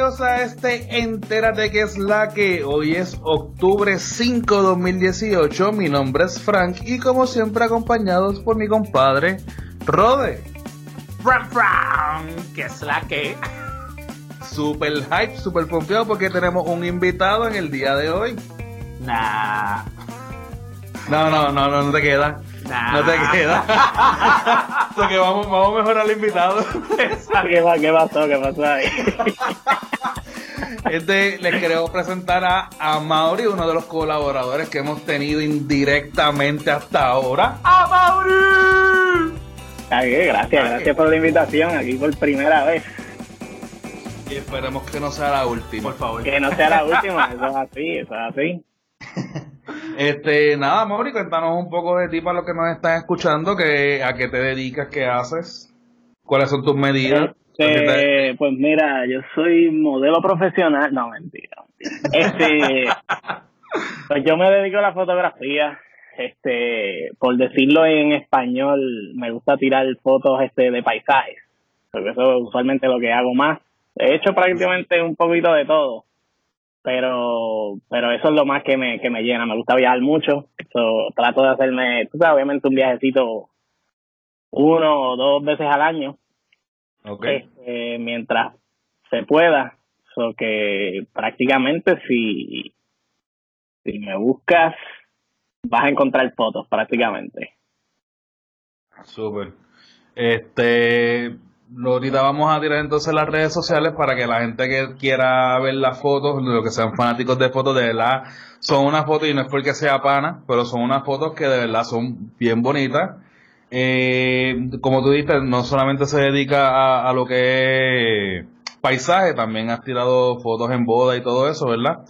bienvenidos a este Entérate que es la que hoy es octubre 5 2018. Mi nombre es Frank y como siempre acompañados por mi compadre Rode. Que es la que. Super hype, super pompeado porque tenemos un invitado en el día de hoy. Nah. No, no, no, no, no te queda. Nah. No te queda. Que vamos, vamos a mejorar al invitado. ¿Qué, qué pasó? ¿Qué pasó ahí? Este, les queremos presentar a, a Mauri, uno de los colaboradores que hemos tenido indirectamente hasta ahora. ¡A Mauri! Ay, gracias, gracias por la invitación aquí por primera vez. Y esperemos que no sea la última. Por favor. Que no sea la última, eso es así, eso es así. Este, nada, Mauri, cuéntanos un poco de ti para los que nos están escuchando, que, a qué te dedicas, qué haces, cuáles son tus medidas. Este, pues mira, yo soy modelo profesional, no mentira. Este, pues yo me dedico a la fotografía, este, por decirlo en español, me gusta tirar fotos este de paisajes, porque eso es usualmente lo que hago más. He hecho prácticamente un poquito de todo, pero pero eso es lo más que me que me llena. Me gusta viajar mucho, so, trato de hacerme, tú sabes, obviamente un viajecito uno o dos veces al año Ok. este, mientras se pueda. So que prácticamente si, si me buscas, vas a encontrar fotos prácticamente. Súper. Este, ahorita vamos a tirar entonces las redes sociales para que la gente que quiera ver las fotos, los que sean fanáticos de fotos, de verdad, son unas fotos y no es porque sea pana, pero son unas fotos que de verdad son bien bonitas. Eh, como tú dices, no solamente se dedica a, a lo que es paisaje, también has tirado fotos en boda y todo eso, ¿verdad?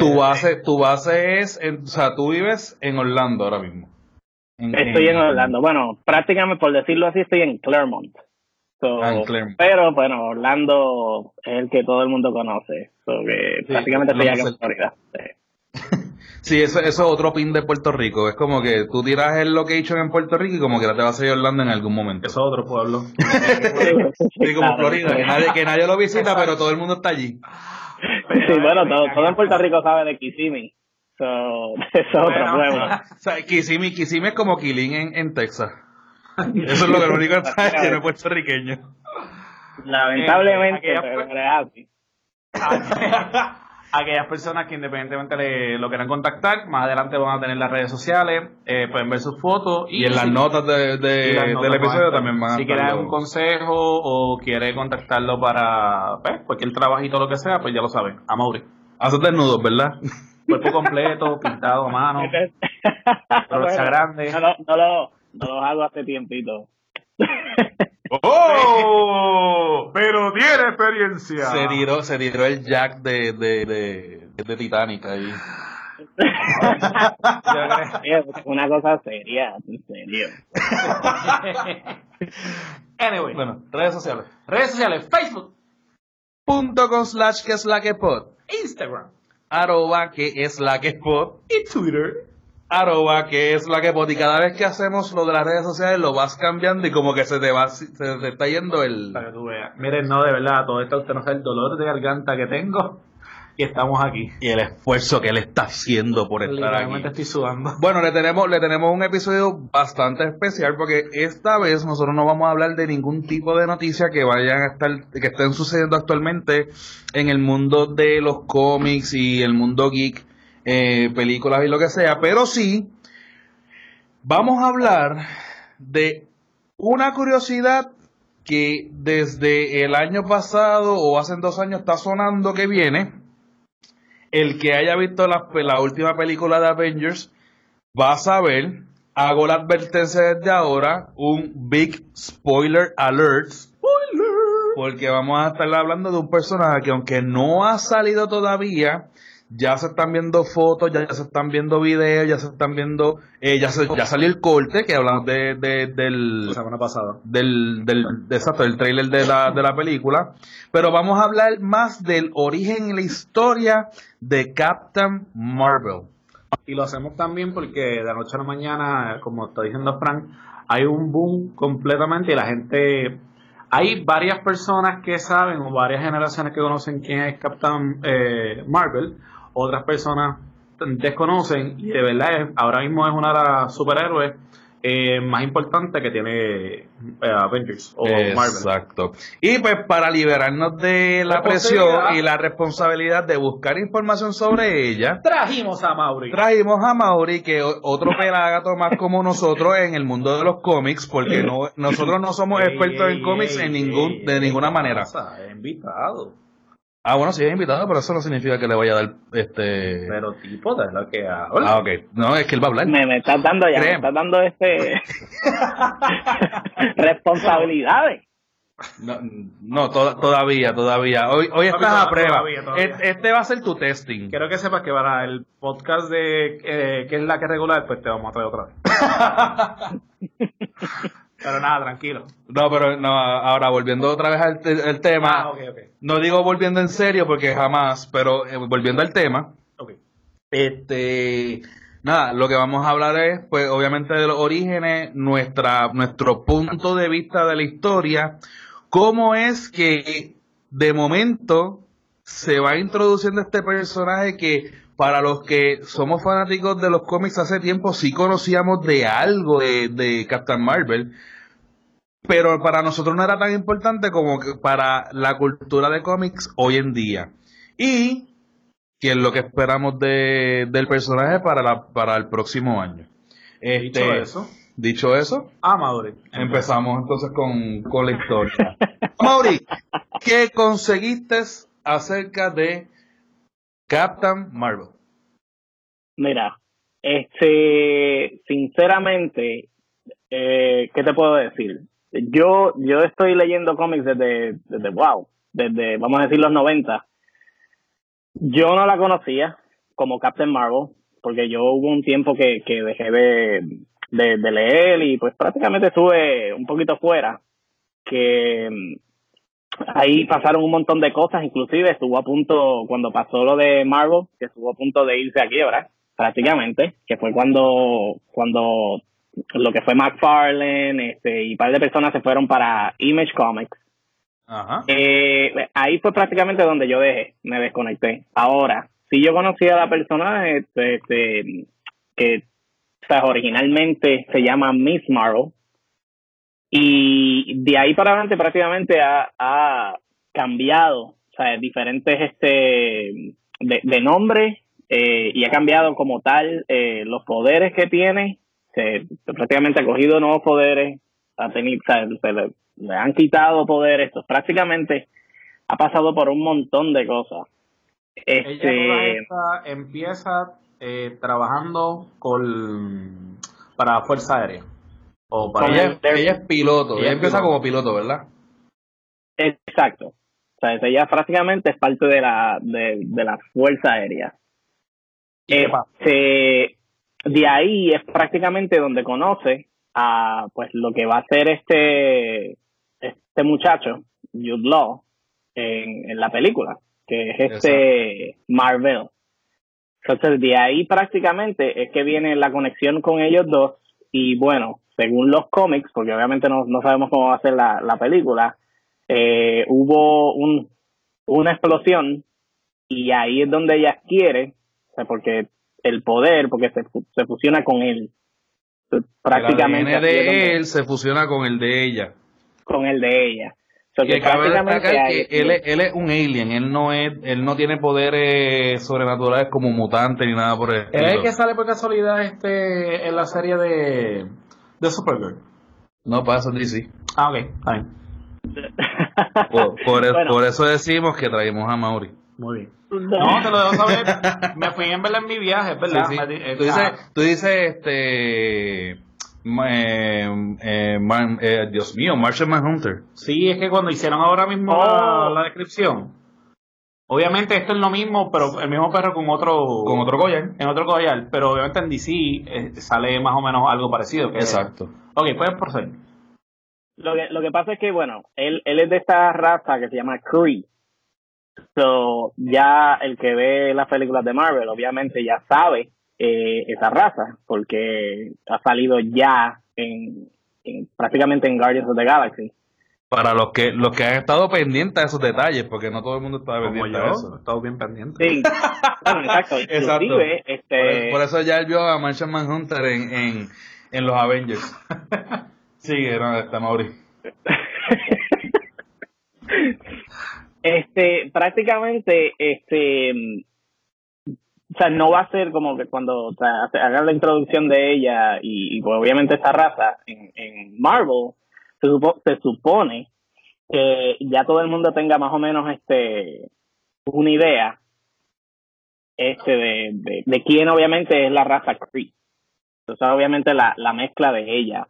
Tu base, tu base es, en- o sea, tú vives en Orlando ahora mismo. En- Estoy en Orlando. Bueno, prácticamente por decirlo así, estoy en Claremont. So. Pero bueno, Orlando es el que todo el mundo conoce. So que Sí, prácticamente cerca. Florida. Sí. Sí, eso, eso es otro pin de Puerto Rico. Es como que tú tiras el location en Puerto Rico y como que te vas a ir a Orlando en algún momento. Eso es otro pueblo. Sí, como Florida, que nadie, que nadie lo visita, pero todo el mundo está allí. Sí, bueno, todo, todo en Puerto Rico sabe de Kissimmee. So, eso es otro Bueno. pueblo. O sea, Kissimmee, Kissimmee es como Killing en, en Texas. Eso es lo que lo único que lleno de puertorriqueño. Lamentablemente, Eh, pero aquella- es así. Aquellas personas que independientemente le, lo quieran contactar, más adelante van a tener las redes sociales, eh, pueden ver sus fotos Y en las notas de, de- y las notas del van a episodio también van a Si estar quiere los- un consejo o quiere contactarlo para pues, cualquier trabajito lo que sea, pues ya lo sabe. A Mauri. Haces desnudos, ¿verdad? Cuerpo completo, pintado a mano. Brocha grande. No, lo- no, lo, no los hago hace tiempito. ¡Oh! Pero tiene experiencia. Se tiró, se tiró el jack de, de, de, de Titanic ahí. Una cosa seria, en serio. anyway, Bueno, redes sociales. redes sociales, Facebook, Punto con slash que es la que pod. Instagram Arroba que es la que pod. y Twitter. Arroba que es la que pot y cada vez que hacemos lo de las redes sociales lo vas cambiando y como que se te va se te está yendo el Para que tú veas. Miren, no, de verdad, todo esto usted no sabe el dolor de garganta que tengo y estamos aquí. y el esfuerzo que él está haciendo por estar aquí. estoy sudando. Bueno, le tenemos le tenemos un episodio bastante especial porque esta vez nosotros no vamos a hablar de ningún tipo de noticia que vayan a estar que estén sucediendo actualmente en el mundo de los cómics y el mundo geek, eh, películas y lo que sea, pero sí vamos a hablar de una curiosidad que desde el año pasado o hace dos años está sonando que viene. El que haya visto la, la última película de Avengers va a saber, hago la advertencia desde ahora, un big spoiler alert. Porque vamos a estar hablando de un personaje que aunque no ha salido todavía, ya se están viendo fotos, ya, se están viendo videos, ya se están viendo, eh, ya, se- ya salió el corte que hablamos de, de- del, La semana pasada. del, del, de- exacto, del trailer de la, de la película. Pero vamos a hablar más del origen y la historia de Captain Marvel. Y lo hacemos también porque de noche a la mañana, como está diciendo Frank, hay un boom completamente y la gente Hay varias personas que saben o varias generaciones que conocen quién es Captain eh, Marvel, otras personas desconocen y de verdad es- ahora mismo es una de las superhéroes eh, más importantes que tiene eh, Avengers o Marvel. Exacto. Y pues para liberarnos de la presión y la responsabilidad de buscar información sobre ella, Trajimos a Mauri. trajimos a Mauri, que otro pelagato más como nosotros en el mundo de los cómics, porque no, nosotros no somos expertos en cómics en ningún, de ninguna ¿qué manera. invitado. Ah, bueno, sí es invitado, pero eso no significa que le vaya a dar este. Pero tipo de lo que habla. Ah, ok. No, es que él va a hablar. Me, me estás dando ya, me estás dando este responsabilidades. No, no, to- todavía, todavía. Hoy, hoy estás a Todavía, prueba. todavía, todavía. Este, este va a ser tu testing. Quiero que sepas que para el podcast de eh, que es la que es regular, pues te vamos a traer otra vez. Pero nada, tranquilo. No, pero no, ahora volviendo otra vez al te- al tema. Ah. No digo volviendo en serio porque jamás, pero eh, volviendo al tema. Ok. Este, nada, lo que vamos a hablar es, pues, obviamente de los orígenes, nuestra, nuestro punto de vista de la historia, cómo es que de momento se va introduciendo este personaje que para los que somos fanáticos de los cómics hace tiempo sí conocíamos de algo de, de Captain Marvel, pero para nosotros no era tan importante como que para la cultura de cómics hoy en día. Y que es lo que esperamos de, del personaje para, la, para el próximo año. Este, Dicho eso, dicho eso, ah, Mauri. empezamos entonces con, con la historia. Mauri, ¿qué conseguiste acerca de Captain Marvel? Mira, este, sinceramente, eh, ¿qué te puedo decir? Yo, yo estoy leyendo cómics desde, desde, wow, desde, vamos a decir, los 90. Yo no la conocía como Captain Marvel, porque yo hubo un tiempo que, que dejé de, de, de leer y pues prácticamente estuve un poquito fuera, que ahí pasaron un montón de cosas, inclusive estuvo a punto, cuando pasó lo de Marvel, que estuvo a punto de irse a quiebra, prácticamente, que fue cuando, cuando lo que fue McFarlane este, y un par de personas se fueron para Image Comics. Ajá. Eh, ahí fue prácticamente donde yo dejé, me desconecté. Ahora, si yo conocía a la persona este, este, que o sea, originalmente se llama Miss Marvel, y de ahí para adelante prácticamente ha, ha cambiado, o sea, diferentes este de, de nombre eh, y ha cambiado como tal eh, los poderes que tiene, se, prácticamente ha cogido nuevos poderes, ha tenido, o sea, se le, le han quitado poderes, pues prácticamente ha pasado por un montón de cosas. Ella Este, esta empieza eh, trabajando con para la Fuerza Aérea. O para Ella, el- ella es piloto, ella, empieza piloto. como piloto, ¿verdad? Exacto. O sea, ella prácticamente es parte de la, de, de la Fuerza Aérea. Este, de ahí es prácticamente donde conoce a pues lo que va a ser este, este muchacho, Jude Law, en, en la película, que es este Marvel. Entonces, de ahí prácticamente es que viene la conexión con ellos dos. Y bueno, según los cómics, porque obviamente no, no sabemos cómo va a ser la, la película, eh, hubo un, una explosión y ahí es donde ella quiere, o sea, porque el poder, porque se, fu- se fusiona con él. Prácticamente el es de donde- él se fusiona con el de ella. con el de ella. O sea, Que que cabe prácticamente destacar ahí- que él, es- él es un alien, él no es, él no tiene poderes sobrenaturales como mutante ni nada por el ¿Es estilo. el que sale por casualidad este en la serie de, de Supergirl? No pasa DC. Ah, ok, está bien. Por, por, e- Bueno. por eso decimos que traímos a Mauri. Muy bien. No, te lo dejo saber. Me fui en verla en mi viaje, es verdad. Sí, sí. Me di- eh, Tú ah, dices, tú dices este, ma- eh, eh, man- eh, Dios mío, Martian Manhunter. Sí, es que cuando hicieron ahora mismo Oh. la, la descripción, obviamente esto es lo mismo, pero el mismo perro con otro Con otro collar. en otro collar, pero obviamente en DC eh, sale más o menos algo parecido. Que Exacto. Ok, puedes proceder. Lo que, lo que pasa es que, bueno, él, él es de esta raza que se llama Kree. So, ya el que ve las películas de Marvel, obviamente ya sabe eh, esa raza, porque ha salido ya en, en- prácticamente en Guardians of the Galaxy. Para los que los que han estado pendientes a esos detalles, porque no todo el mundo estaba Como pendiente yo, a eso. he estado bien pendiente. Sí, bueno, exacto. Exacto. Por, este, por eso ya él vio a Martian Manhunter en, en, en los Avengers. Sigue, no, está Mauri. este, prácticamente, este, o sea, no va a ser como que cuando o sea, hagan la introducción de ella y, y, obviamente esta raza en, en Marvel, se, supo- se supone que ya todo el mundo tenga más o menos este una idea este de, de, de quién obviamente es la raza Kree. Entonces obviamente la, la mezcla de ella.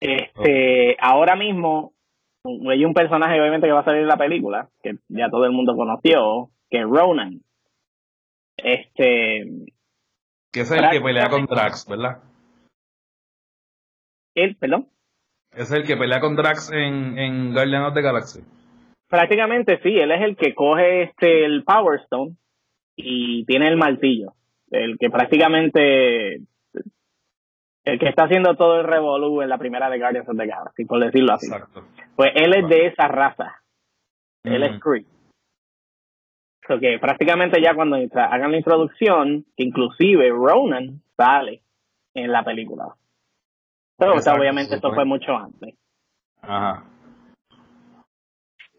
Este, ahora mismo hay un personaje obviamente que va a salir en la película, que ya todo el mundo conoció, que es Ronan. Este, Que es el que pelea con Drax, ¿verdad? Él, perdón, Es el que pelea con Drax en, en Guardians of the Galaxy. prácticamente sí, él es el que coge este el Power Stone y tiene el martillo, el que prácticamente el que está haciendo todo el revolú en la primera de Guardians of the Galaxy, por decirlo así. Exacto. Pues él es de esa raza. Él es. Kree. So que prácticamente ya cuando hagan la introducción, que inclusive Ronan sale en la película. Pero o sea, Exacto, obviamente esto fue mucho antes. Ajá.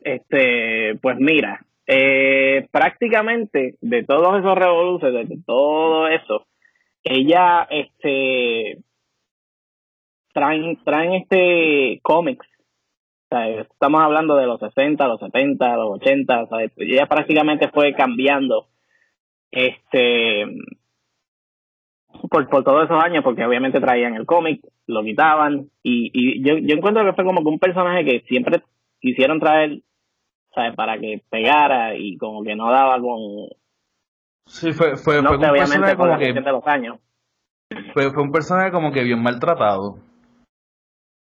Este, pues mira, eh, prácticamente de todos esos revoluciones, de todo eso, ella, este, traen, traen este cómics. O sea, estamos hablando de los 60, los 70, los 80, o sea, ella prácticamente fue cambiando, este, por, por todos esos años, porque obviamente traían el cómic, lo quitaban, y, y yo, yo encuentro que fue como que un personaje que siempre quisieron traer, ¿sabes? Para que pegara y como que no daba con, Sí, fue, fue, no fue sé, un obviamente personaje con la como que cuestión de los años. fue, fue un personaje como que bien maltratado.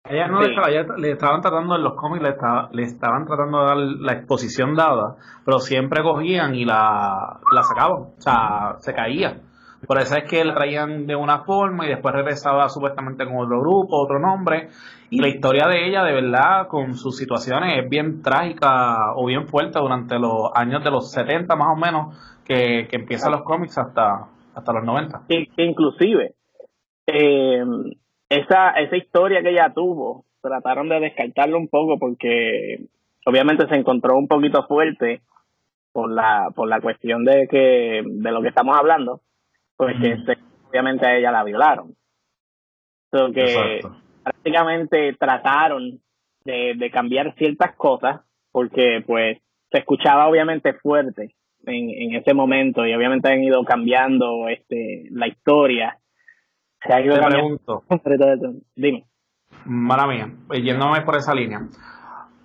Ella no Sí. le, estaba, ella le estaban tratando en los cómics, le, estaba- le estaban tratando de dar la exposición dada, pero siempre cogían y la, la sacaban, o sea, se caía. Por eso es que la traían de una forma y después regresaba supuestamente con otro grupo, otro nombre. Y la historia de ella, de verdad, con sus situaciones, es bien trágica o bien fuerte durante los años de los 70 más o menos, que, que empiezan los cómics hasta, hasta los 90. que, que inclusive eh, esa esa historia que ella tuvo trataron de descartarlo un poco porque obviamente se encontró un poquito fuerte por la por la cuestión de que de lo que estamos hablando porque se- obviamente a ella la violaron. So que Exacto. prácticamente trataron de, de cambiar ciertas cosas porque pues se escuchaba obviamente fuerte en, en ese momento y obviamente han ido cambiando este la historia. Se ha ido Te pregunto, dime. Mala mía, yéndome por esa línea.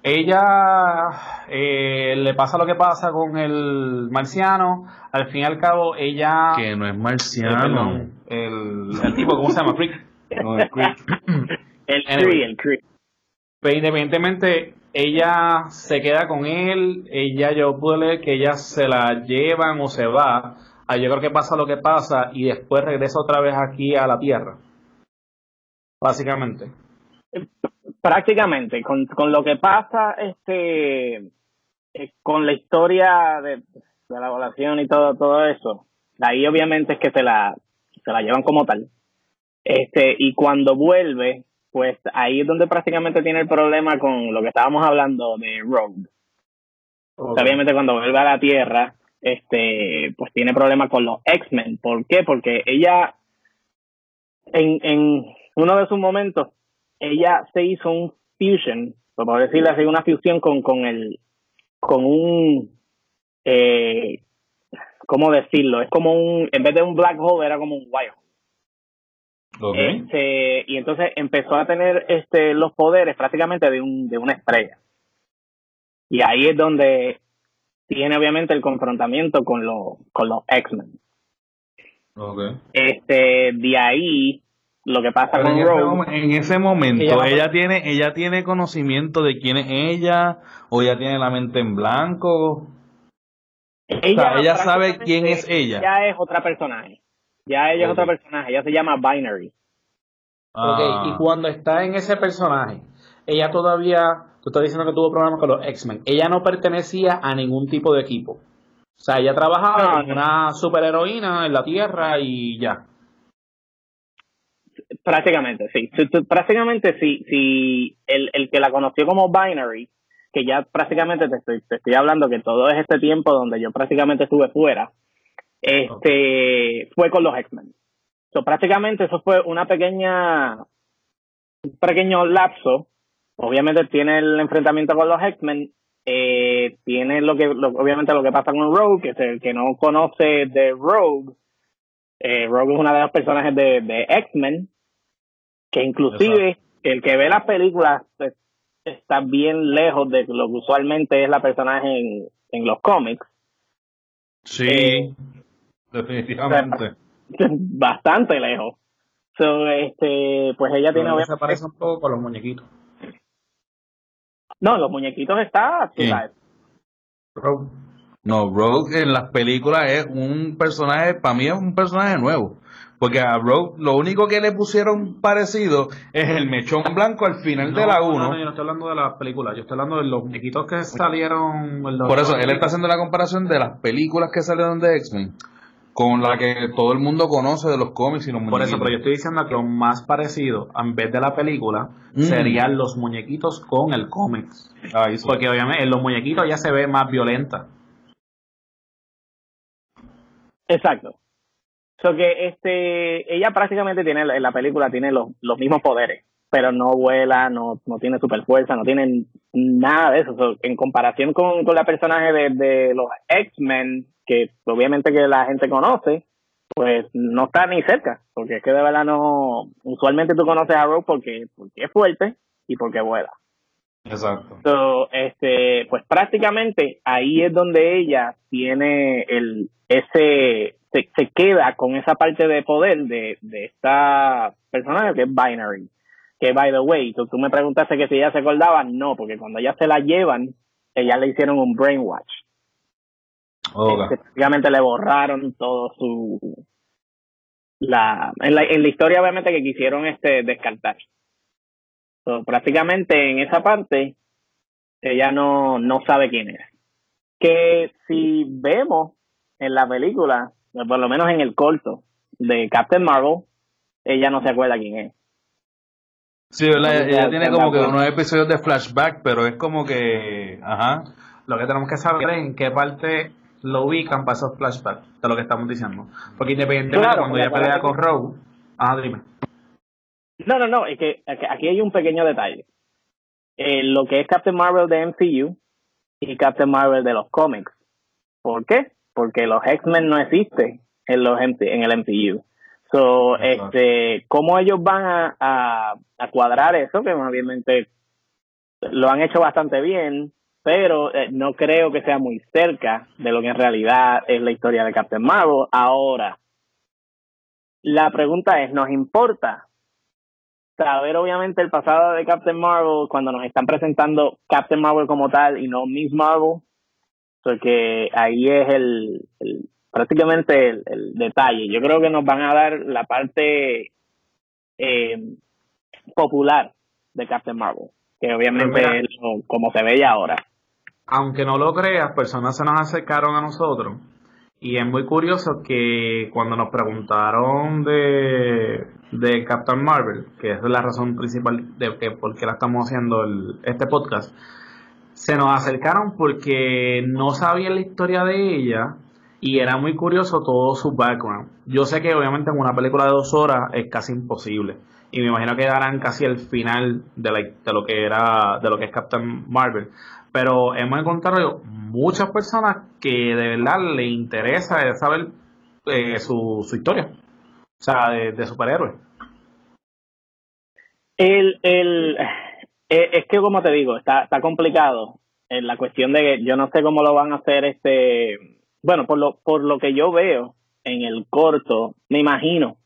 Ella eh, le pasa lo que pasa con el marciano. Al fin y al cabo, ella. Que no es eh, marciano. perdón, el, el tipo, ¿cómo se llama? Creek. No, es Creek. el Anyway. Cree el Cree Pero independientemente, ella se queda con él. Ella, yo pude leer que ella se la llevan o se va. Ah, Yo creo que pasa lo que pasa y después regresa otra vez aquí a la tierra. Básicamente. Prácticamente con, con lo que pasa este eh, con la historia de, de la evaluación y todo todo eso ahí obviamente es que se la se la llevan como tal este y cuando vuelve pues ahí es donde prácticamente tiene el problema con lo que estábamos hablando de Rogue obviamente cuando vuelve a la Tierra, este, pues tiene problemas con los X-Men. ¿Por qué? Porque ella, en, en uno de sus momentos, ella se hizo un fusion, por decirlo así, una fusión con, con el, con un, eh, ¿cómo decirlo? Es como un, en vez de un black hole, era como un white hole. Ok. Este, y entonces empezó a tener este los poderes prácticamente de un de una estrella. Y ahí es donde tiene obviamente el confrontamiento con los con los X-Men. Ok. Este, de ahí lo que pasa Pero en con ese, en ese momento, Ella tiene, ella tiene conocimiento de quién es ella, o ella tiene la mente en blanco. ella, ella sabe quién es ella. Ya es otra personaje. Ya ella es otra personaje. Ella se llama Binary. Ok, Ah, y cuando está en ese personaje, ella todavía, tú estás diciendo que tuvo problemas con los X-Men, ella no pertenecía a ningún tipo de equipo. O sea, ella trabajaba como una superheroína en la Tierra y ya. Prácticamente, sí. Prácticamente, sí. Si el, el que la conoció como Binary, que ya prácticamente te estoy, te estoy hablando que todo es este tiempo donde yo prácticamente estuve fuera, este, fue con los X-Men. So, prácticamente eso fue una pequeña, un pequeño lapso. Obviamente tiene el enfrentamiento con los X-Men, eh, tiene lo que, obviamente lo que pasa con Rogue, que es el que no conoce de Rogue. Eh, Rogue es una de las personajes de, de X-Men, que inclusive el que ve las películas pues, está bien lejos de lo que usualmente es la personaje en, en los cómics. Sí, eh, definitivamente. Bastante lejos. So, este, pues ella tiene... Se parece un poco con los muñequitos. No, los muñequitos está... Rogue. No, Rogue en las películas es un personaje, para mí es un personaje nuevo. Porque a Rogue lo único que le pusieron parecido es el mechón blanco al final de la 1. No, yo no estoy hablando de la película, yo estoy hablando de los muñequitos que salieron. Por eso, él está haciendo la comparación de las películas que salieron de X-Men con la que todo el mundo conoce de los cómics y los muñequitos. Por eso, pero yo estoy diciendo que lo más parecido, en vez de la película, mm. serían los muñequitos con el cómics. Porque obviamente en los muñequitos ya se ve más violenta. Exacto. So que este, ella prácticamente tiene, en la película tiene los, los mismos poderes, pero no vuela, no, no tiene super fuerza, no tiene nada de eso. en comparación con, con la personaje de, de los X-Men, que obviamente que la gente conoce, pues no está ni cerca, porque es que de verdad no, usualmente tú conoces a Rogue porque, porque es fuerte y porque vuela. Exacto. So, este, pues prácticamente ahí es donde ella tiene el, ese, se, se, queda con esa parte de poder de, de esta persona que es Binary. Que, by the way, tú, tú me preguntaste que si ella se acordaba, no, porque cuando ella se la llevan, ella le hicieron un brainwash. Este, prácticamente le borraron todo su... La, en, la, en la historia obviamente que quisieron este descartar. So, prácticamente en esa parte ella no, no sabe quién es. Que si vemos en la película, por lo menos en el corto de Captain Marvel, ella no se acuerda quién es. Sí, ella, tiene como que unos episodios de flashback, pero es como que, ajá. Lo que tenemos que saber es en qué parte lo ubican para esos flashbacks de lo que estamos diciendo. Porque independientemente cuando ella pelea con Rogue, ajá, dime. No, no, no, es que aquí hay un pequeño detalle. Eh, lo que es Captain Marvel de MCU y Captain Marvel de los cómics. ¿Por qué? porque los X-Men no existen en los en el MCU. So, este, ¿cómo ellos van a, a, cuadrar eso? Que obviamente lo han hecho bastante bien, pero eh, no creo que sea muy cerca de lo que en realidad es la historia de Captain Marvel. Ahora, la pregunta es, ¿nos importa saber obviamente el pasado de Captain Marvel cuando nos están presentando Captain Marvel como tal y no Miss Marvel? porque ahí es el, prácticamente el, detalle. Yo creo que nos van a dar la parte eh, popular de Captain Marvel, que obviamente es como se ve ya ahora. Aunque no lo creas, personas se nos acercaron a nosotros y es muy curioso que cuando nos preguntaron de, de Captain Marvel, que es la razón principal de que por qué la estamos haciendo el, este podcast, se nos acercaron porque no sabían la historia de ella y era muy curioso todo su background. Yo sé que obviamente en una película de dos horas es casi imposible y me imagino que darán casi el final de, de lo que era de lo que es Captain Marvel. Pero hemos encontrado muchas personas que de verdad le interesa saber eh, su, su historia, o sea, de, de superhéroe. El, el, eh, es que, como te digo, está, está complicado en la cuestión de que yo no sé cómo lo van a hacer este. Bueno, por lo, por lo que yo veo en el corto, me imagino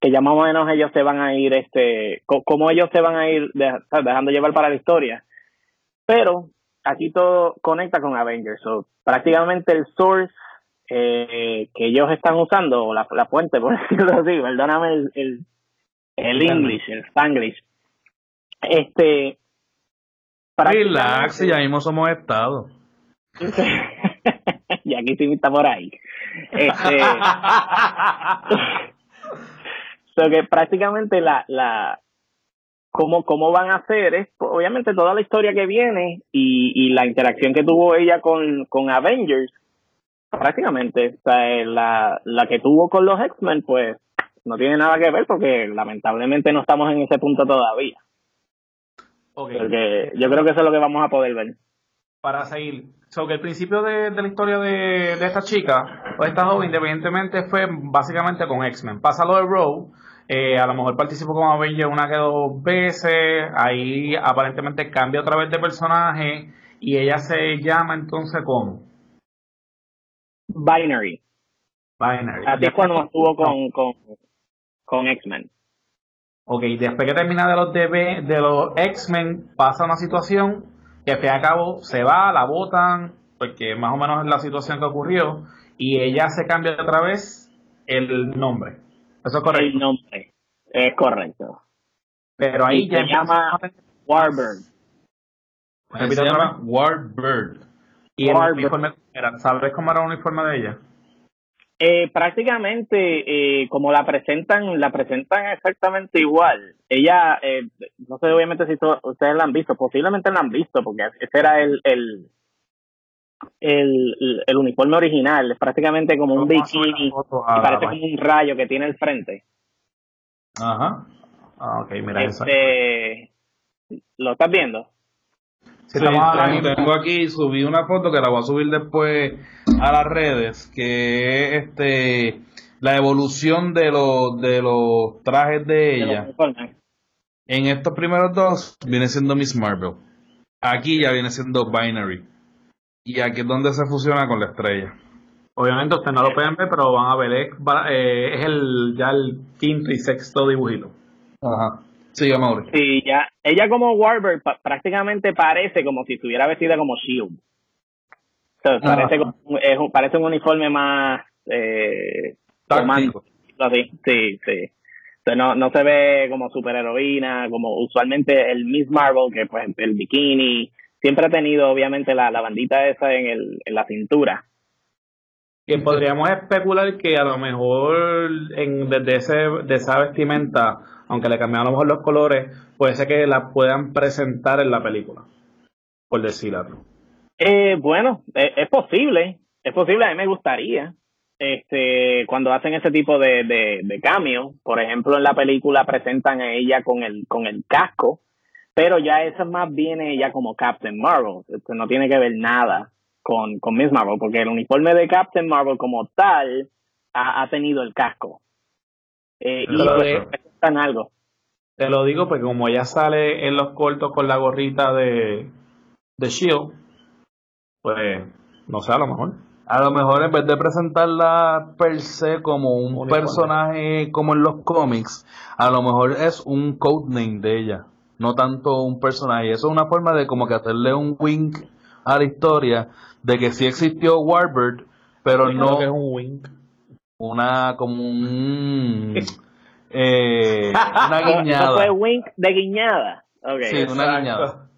que ya más o menos ellos se van a ir, este, cómo ellos se van a ir dejando llevar para la historia. Pero aquí todo conecta con Avengers. So, prácticamente el source eh, que ellos están usando, la, la fuente, por decirlo así, perdóname el, el, el English, el Spanglish, este, Relax, ya mismo somos Estado. y aquí sí está por ahí. Este, so que prácticamente la, la, cómo, cómo van a hacer es, obviamente, toda la historia que viene y, y la interacción que tuvo ella con, con Avengers, prácticamente, o sea, la, la que tuvo con los X-Men, pues no tiene nada que ver porque lamentablemente no estamos en ese punto todavía. Okay. Porque yo creo que eso es lo que vamos a poder ver. Para seguir, sobre el principio de, de la historia de, de, esta chica o esta joven, independientemente, fue básicamente con X-Men. Pasa lo de Rogue, eh, a lo mejor participó como Avenger una que dos veces, ahí aparentemente cambia otra vez de personaje y ella se llama entonces como Binary. Binary. Así es cuando estuvo con, con, con X-Men. Ok, después que termina de los, DB, de los X-Men, pasa una situación que al fin y al cabo se va, la botan, porque más o menos es la situación que ocurrió, y ella se cambia otra vez el nombre. Eso es correcto. El nombre, es correcto. Pero ahí y ya se llama Warbird. Se llama Warbird. ¿Y el uniforme era? ¿Sabes cómo era el uniforme de ella? Eh, prácticamente eh, como la presentan la presentan exactamente igual. Ella eh, no sé obviamente si to, ustedes la han visto posiblemente la han visto porque ese era el el el, el uniforme original. Es prácticamente como un bikini y parece como un rayo que tiene el frente. Ajá. Ah, ok mira este, lo estás viendo Sí, tengo, tengo aquí, subí una foto que la voy a subir después a las redes, que es este la evolución de los de los trajes de ella. En estos primeros dos viene siendo Miss Marvel. Aquí ya viene siendo Binary. Y aquí es donde se fusiona con la estrella. Obviamente ustedes no lo pueden ver, pero van a ver, es, eh, es el ya el quinto y sexto dibujito. Ajá. Sí, Amaury. Sí, ya, ella como Warbird prácticamente parece como si estuviera vestida como Shield. O parece, como, es, parece un uniforme más eh, táctico. Así, sí, sí. O no, no se ve como superheroína, como usualmente el Miss Marvel, que pues el bikini, siempre ha tenido obviamente la, la bandita esa en, el, en la cintura. Que podríamos especular que a lo mejor en, desde ese, de esa vestimenta aunque le cambiaron a lo mejor los colores, puede ser que la puedan presentar en la película, por decirlo. Eh, bueno, es, es, posible, es posible, a mí me gustaría. Este, cuando hacen ese tipo de, de, de por ejemplo, en la película presentan a ella con el, con el casco, pero ya eso más viene ella como Captain Marvel, este, no tiene que ver nada con, con Miss Marvel, porque el uniforme de Captain Marvel como tal ha tenido el casco. Eh, y pues, presentan algo. Te lo digo porque como ella sale en los cortos con la gorrita de, de Shield, pues no sé, a lo mejor. A lo mejor en vez de presentarla per se como un personaje como en los cómics, a lo mejor es un codename de ella, no tanto un personaje. Eso es una forma de como que hacerle un wink a la historia de que sí existió Warbird, pero no creo que es un wink. Una como un eh, una guiñada. Fue wink de guiñada. Okay. Sí, una guiñada.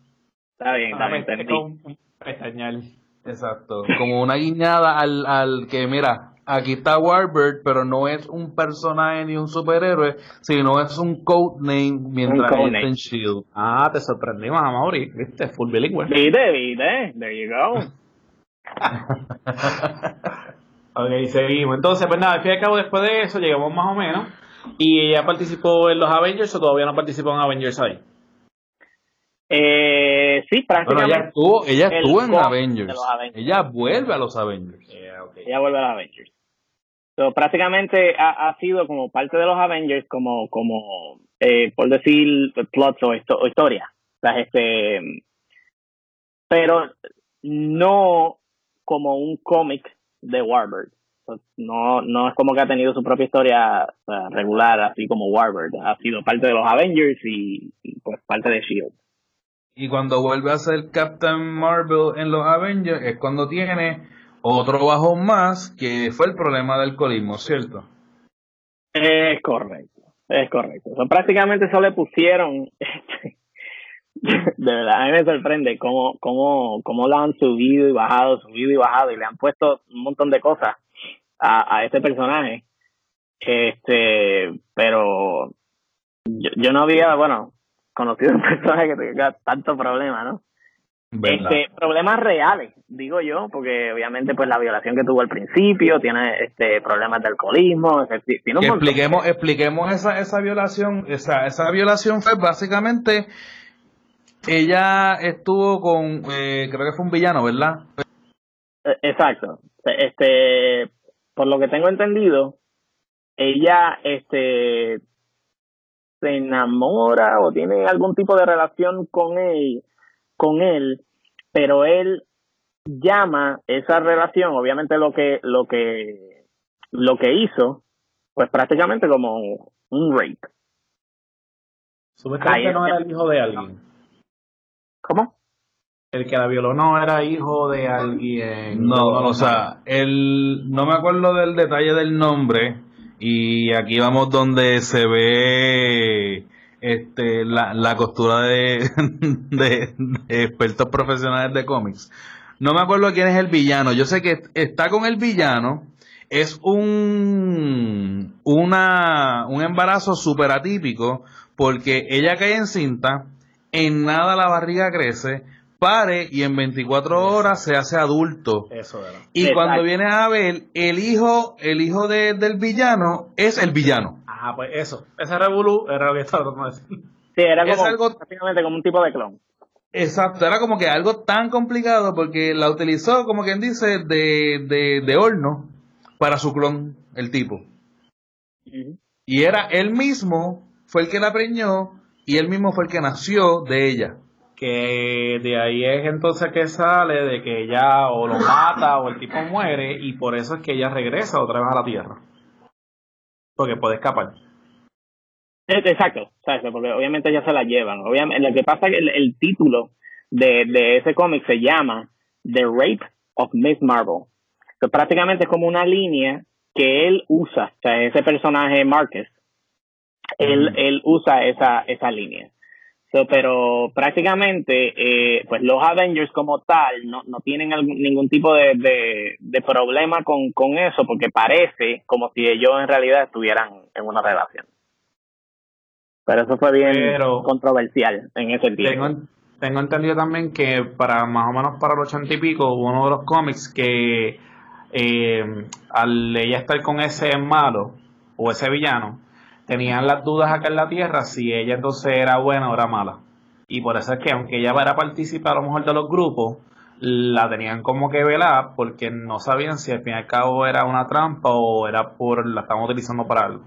Está bien, está bien, entendí. Pestañal. Exacto, como una guiñada al, al que, mira, aquí está Warbird, pero no es un personaje ni un superhéroe, sino es un codename mientras Un está en S.H.I.E.L.D. Ah, te sorprendimos, Mauri. Viste, full bilingüe. Viste, viste, there you go. Ok, seguimos. Entonces, pues nada, al fin y al cabo, después de eso, llegamos más o menos. ¿Y ella participó en los Avengers o todavía no participó en Avengers ahí? Eh, sí, Bueno, prácticamente. ella estuvo, ella El estuvo en Avengers. los Avengers. Ella vuelve a los Avengers. ella vuelve a los Avengers. So, prácticamente ha, ha sido como parte de los Avengers, como, como eh, por decir, plots o, histo- o historia. O sea, este, pero no como un cómic de Warbird. So, No, no es como que ha tenido su propia historia regular, así como Warbird. Ha sido parte de los Avengers y, y, pues parte de S.H.I.E.L.D. Y cuando vuelve a ser Captain Marvel en los Avengers es cuando tiene otro bajón más, que fue el problema del alcoholismo, ¿cierto? Es correcto, es correcto. O sea, prácticamente solo le pusieron, este, de verdad, a mí me sorprende cómo, cómo, cómo la han subido y bajado, subido y bajado, y le han puesto un montón de cosas a, a este personaje. Este, pero yo, yo no había, bueno, conocido un personaje que tenga tanto problema, ¿no? Este, problemas reales, digo yo, porque obviamente pues la violación que tuvo al principio, tiene este problemas de alcoholismo, tiene un expliquemos, expliquemos esa, esa violación, esa, esa violación fue básicamente ella estuvo con, eh, creo que fue un villano, ¿verdad? Eh, exacto. Este, por lo que tengo entendido, ella, este, se enamora o tiene algún tipo de relación con él, con él, pero él llama esa relación, obviamente lo que, lo que, lo que hizo, pues prácticamente como un rape. Supuestamente no era el hijo de alguien. ¿Cómo? El que la violó no era hijo de alguien. No, o sea, el, no me acuerdo del detalle del nombre. Y aquí vamos donde se ve este, la, la costura de, de, expertos profesionales de cómics. No me acuerdo quién es el villano. Yo sé que está con el villano. Es un, una, un embarazo súper atípico porque ella cae en cinta en nada la barriga crece, pare y en 24 horas se hace adulto. Eso era. Y cuando viene a ver, el hijo, el hijo de, del villano es el villano. Ah, pues eso. Ese revolú era lo que estaba tratando de decir. Sí, era como, algo, prácticamente como un tipo de clon. Exacto, era como que algo tan complicado porque la utilizó, como quien dice, de, de, de horno para su clon, el tipo. Y era él mismo, fue el que la preñó y él mismo fue el que nació de ella. Que de ahí es entonces que sale de que ella o lo mata o el tipo muere y por eso es que ella regresa otra vez a la Tierra. Porque puede escapar. Eh, exacto, exacto, porque obviamente ya se la llevan. Obviamente, lo que pasa es que el, título de, de ese cómic se llama The Rape of Miss Marvel. Que prácticamente es como una línea que él usa, o sea, ese personaje Marcus, él, él usa esa, esa línea. pero prácticamente, eh, pues los Avengers como tal no, no tienen ningún tipo de, de, problema con, con eso porque parece como si ellos en realidad estuvieran en una relación. Pero eso fue bien controversial en ese tiempo. Tengo, tengo entendido también que para más o menos para los ochenta y pico uno de los cómics que eh, al ella estar con ese malo o ese villano, tenían las dudas acá en la Tierra si ella entonces era buena o era mala. Y por eso es que aunque ella era participar a lo mejor de los grupos, la tenían como que velar porque no sabían si al fin y al cabo era una trampa o era por la estaban utilizando para algo.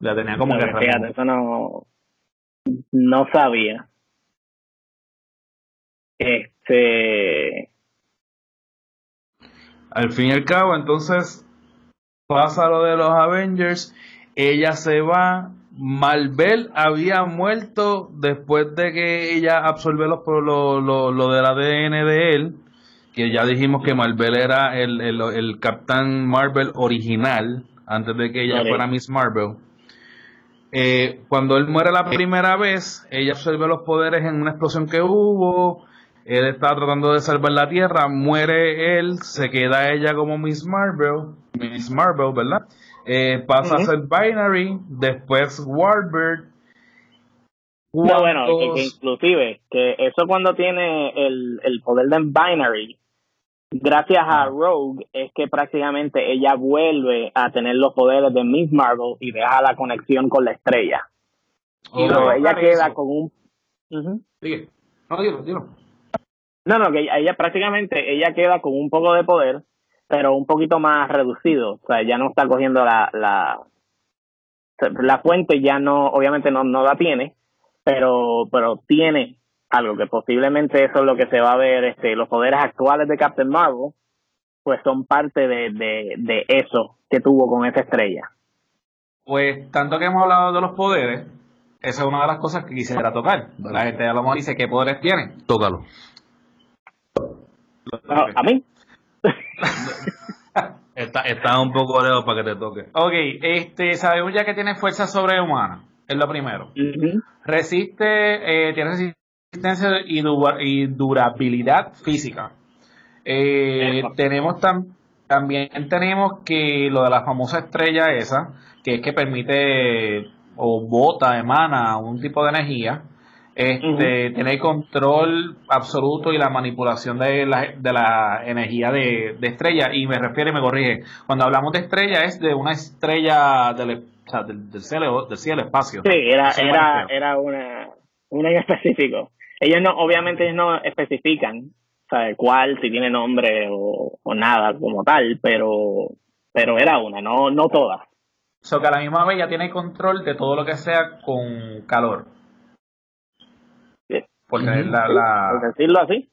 La tenían como que... Fíjate, eso no, no sabía. Este... Al fin y al cabo, entonces pasa lo de los Avengers ella se va. Marvel había muerto después de que ella absorbió los, lo, lo, lo del ADN de él. Que ya dijimos que Marvel era el, el, el Capitán Marvel original, antes de que ella fuera Miss Marvel. Eh, cuando él muere la primera vez, ella absorbió los poderes en una explosión que hubo. Él estaba tratando de salvar la Tierra, muere él, se queda ella como Miss Marvel, Miss Marvel, ¿verdad? Eh, pasa a ser Binary, después Warbird. No, bueno, inclusive, que eso cuando tiene el, el poder de Binary, gracias a Rogue, es que prácticamente ella vuelve a tener los poderes de Miss Marvel y deja la conexión con la estrella. y luego ella queda con un... No, No, no, que ella prácticamente, ella queda con un poco de poder pero un poquito más reducido. O sea, ya no está cogiendo la, la, la fuente, ya no, obviamente no, no la tiene, pero, pero tiene algo que posiblemente eso es lo que se va a ver, este, los poderes actuales de Captain Marvel, pues son parte de, de, de eso que tuvo con esa estrella. Pues tanto que hemos hablado de los poderes, esa es una de las cosas que quisiera tocar. La gente a lo mejor dice qué poderes tienen. Tócalo. ¿A mí? Está, está un poco lejos para que te toque. Ok, este, sabemos ya que tiene fuerza sobrehumana. es lo primero. Resiste, eh, tiene resistencia y, y durabilidad física. Eh, tenemos también tenemos que lo de la famosa estrella esa, que es que permite o bota, emana un tipo de energía. Este, Tiene control absoluto y la manipulación de la, de la energía de, estrella. Y me refiere y me corrige. Cuando hablamos de estrella, es de una estrella del, del, cielo, del cielo espacio. Sí, era, era, era una, una en específico. Ellos no, obviamente no especifican sabe cuál, si tiene nombre o, nada como tal, pero, pero era una, no, no todas. O sea, que a la misma vez ya tiene control de todo lo que sea con calor. Porque la, la... Por decirlo así.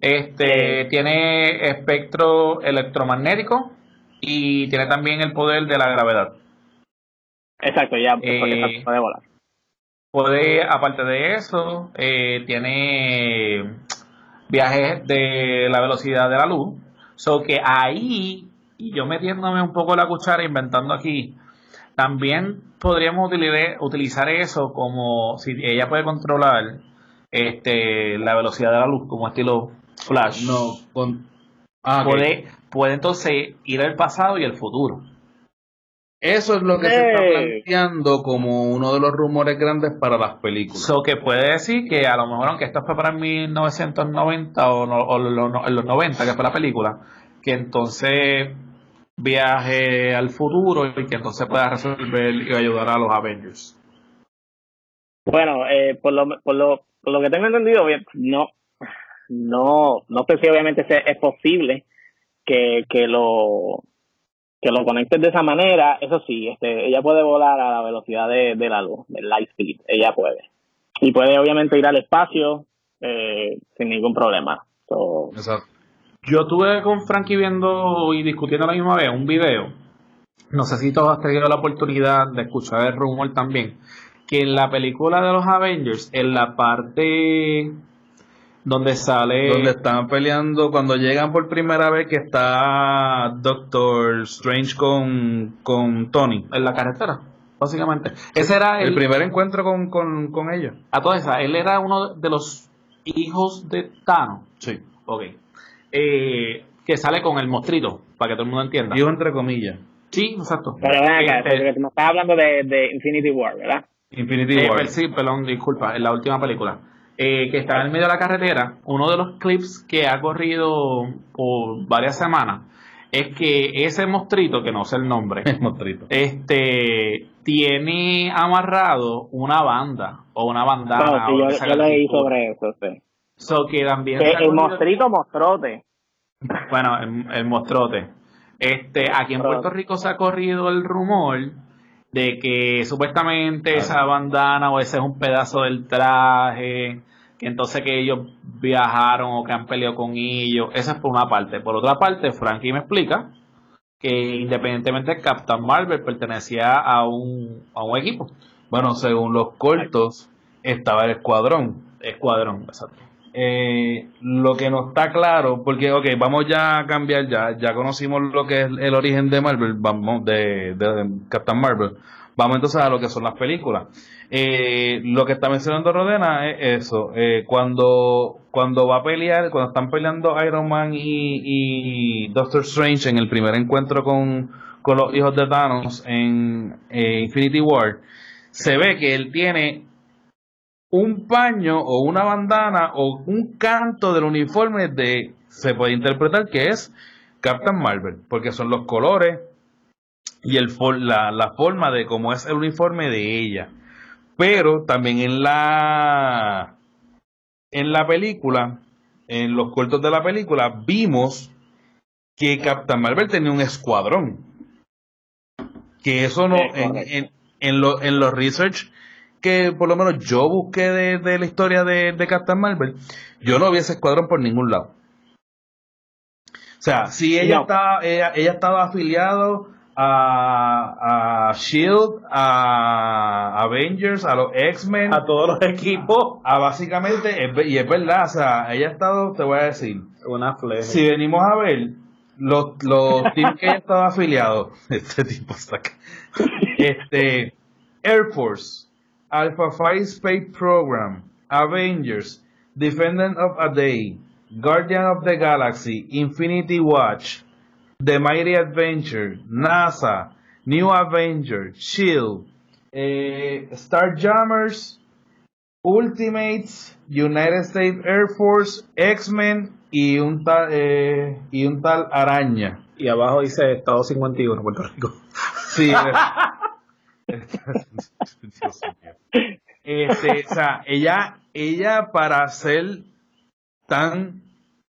Este, tiene espectro electromagnético y tiene también el poder de la gravedad. Exacto, ya eh, puede volar. Puede, aparte de eso, eh, tiene viajes de la velocidad de la luz. So que ahí, y yo metiéndome un poco la cuchara, inventando aquí, también podríamos utilizar eso como si ella puede controlar este la velocidad de la luz como estilo flash. No, ah, puede, puede entonces ir al pasado y al futuro. Eso es lo que se está planteando como uno de los rumores grandes para las películas. So que puede decir que a lo mejor, aunque esto fue para 1990 o, o, en los 90, que fue la película, que entonces viaje al futuro y que entonces pueda resolver y ayudar a los Avengers. Bueno, eh, por, lo, por, lo, lo que tengo entendido, no, no, no sé si obviamente es posible que, lo que lo conectes de esa manera, eso sí, este, ella puede volar a la velocidad de, la luz, del light speed, ella puede. Y puede obviamente ir al espacio eh, sin ningún problema. Yo estuve con Frankie viendo y discutiendo a la misma vez un video. No sé si todos has tenido la oportunidad de escuchar el rumor también. Que en la película de los Avengers, en la parte donde sale. Donde están peleando cuando llegan por primera vez que está Doctor Strange con, con Tony. En la carretera, básicamente. Ese era el, primer encuentro con, con, con ellos. A toda esa, él era uno de los hijos de Thanos. Sí. Ok. Eh, que sale con el mostrito, para que todo el mundo entienda. Hijo entre comillas. Sí, exacto. Pero ven acá, este, me estás hablando de, de, Infinity War, ¿verdad? Infinity eh, sí, perdón, disculpa, en la última película. Eh, que está en medio de la carretera, uno de los clips que ha corrido por varias semanas es que ese mostrito, que no sé el nombre, este tiene amarrado una banda o una bandana. yo, leí sobre eso, sí. que también el mostrito mostrote. Bueno, el, el, mostrote. Este, aquí en Puerto Rico se ha corrido el rumor de que supuestamente esa bandana o ese es un pedazo del traje, que entonces que ellos viajaron o que han peleado con ellos, esa es por una parte. Por otra parte, Frankie me explica que independientemente Captain Marvel pertenecía a un, a un equipo. Bueno, según los cortos, estaba el escuadrón. Escuadrón, exacto. Eh, lo que no está claro, porque, ok, vamos ya a cambiar, ya, ya conocimos lo que es el origen de Marvel, vamos, de, de, Captain Marvel. Vamos entonces a lo que son las películas. Eh, lo que está mencionando Rodena es eso. Eh, cuando, cuando va a pelear, cuando están peleando Iron Man y, Doctor Strange en el primer encuentro con, con los hijos de Thanos en Infinity War, se ve que él tiene un paño o una bandana o un canto del uniforme de, se puede interpretar que es Captain Marvel, porque son los colores y el, la, la forma de cómo es el uniforme de ella. Pero también en la, en la película, en los cortos de la película, vimos que Captain Marvel tenía un escuadrón. Que eso no, en, en, en, en los research que por lo menos yo busqué de, la historia de, de, Captain Marvel, yo no vi ese escuadrón por ningún lado. O sea, si ella estaba, ella, estaba afiliado a, a Shield, a Avengers, a los X-Men, a todos los equipos, a básicamente, y es verdad, o sea, ella ha estado, te voy a decir, una flecha. Si venimos a ver los, los teams que ella estaba afiliado, este tipo está acá, este Air Force, Alpha Phi Space Program, Avengers, Defendant of a Day, Guardian of the Galaxy, Infinity Watch, The Mighty Adventure, NASA, New Avenger, Shield, eh, Starjammers, Ultimates, United States Air Force, X-Men y un tal eh, y un tal Araña. Y abajo dice Estado 51, Puerto Rico. Sí. Dios mío. Este, o sea, ella, ella para ser tan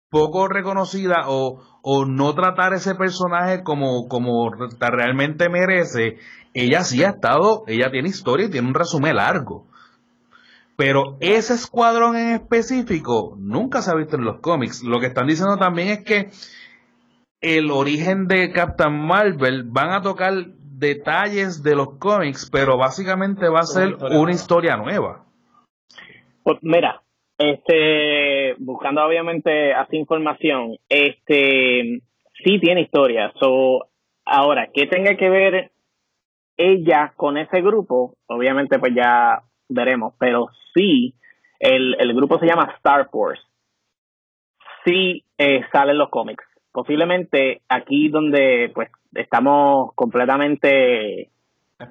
poco reconocida o, o no tratar ese personaje como, como re- realmente merece, ella sí ha estado, ella tiene historia y tiene un resumen largo. Pero ese escuadrón en específico nunca se ha visto en los cómics. Lo que están diciendo también es que el origen de Captain Marvel van a tocar detalles de los cómics, pero básicamente va a ser una historia nueva. Pues mira, este, buscando obviamente así información, este, sí tiene historia. So, ahora, ¿qué tenga que ver ella con ese grupo? Obviamente pues ya veremos, pero sí, el, el grupo se llama Star Force. Sí eh, sale en los cómics. Posiblemente aquí donde pues estamos completamente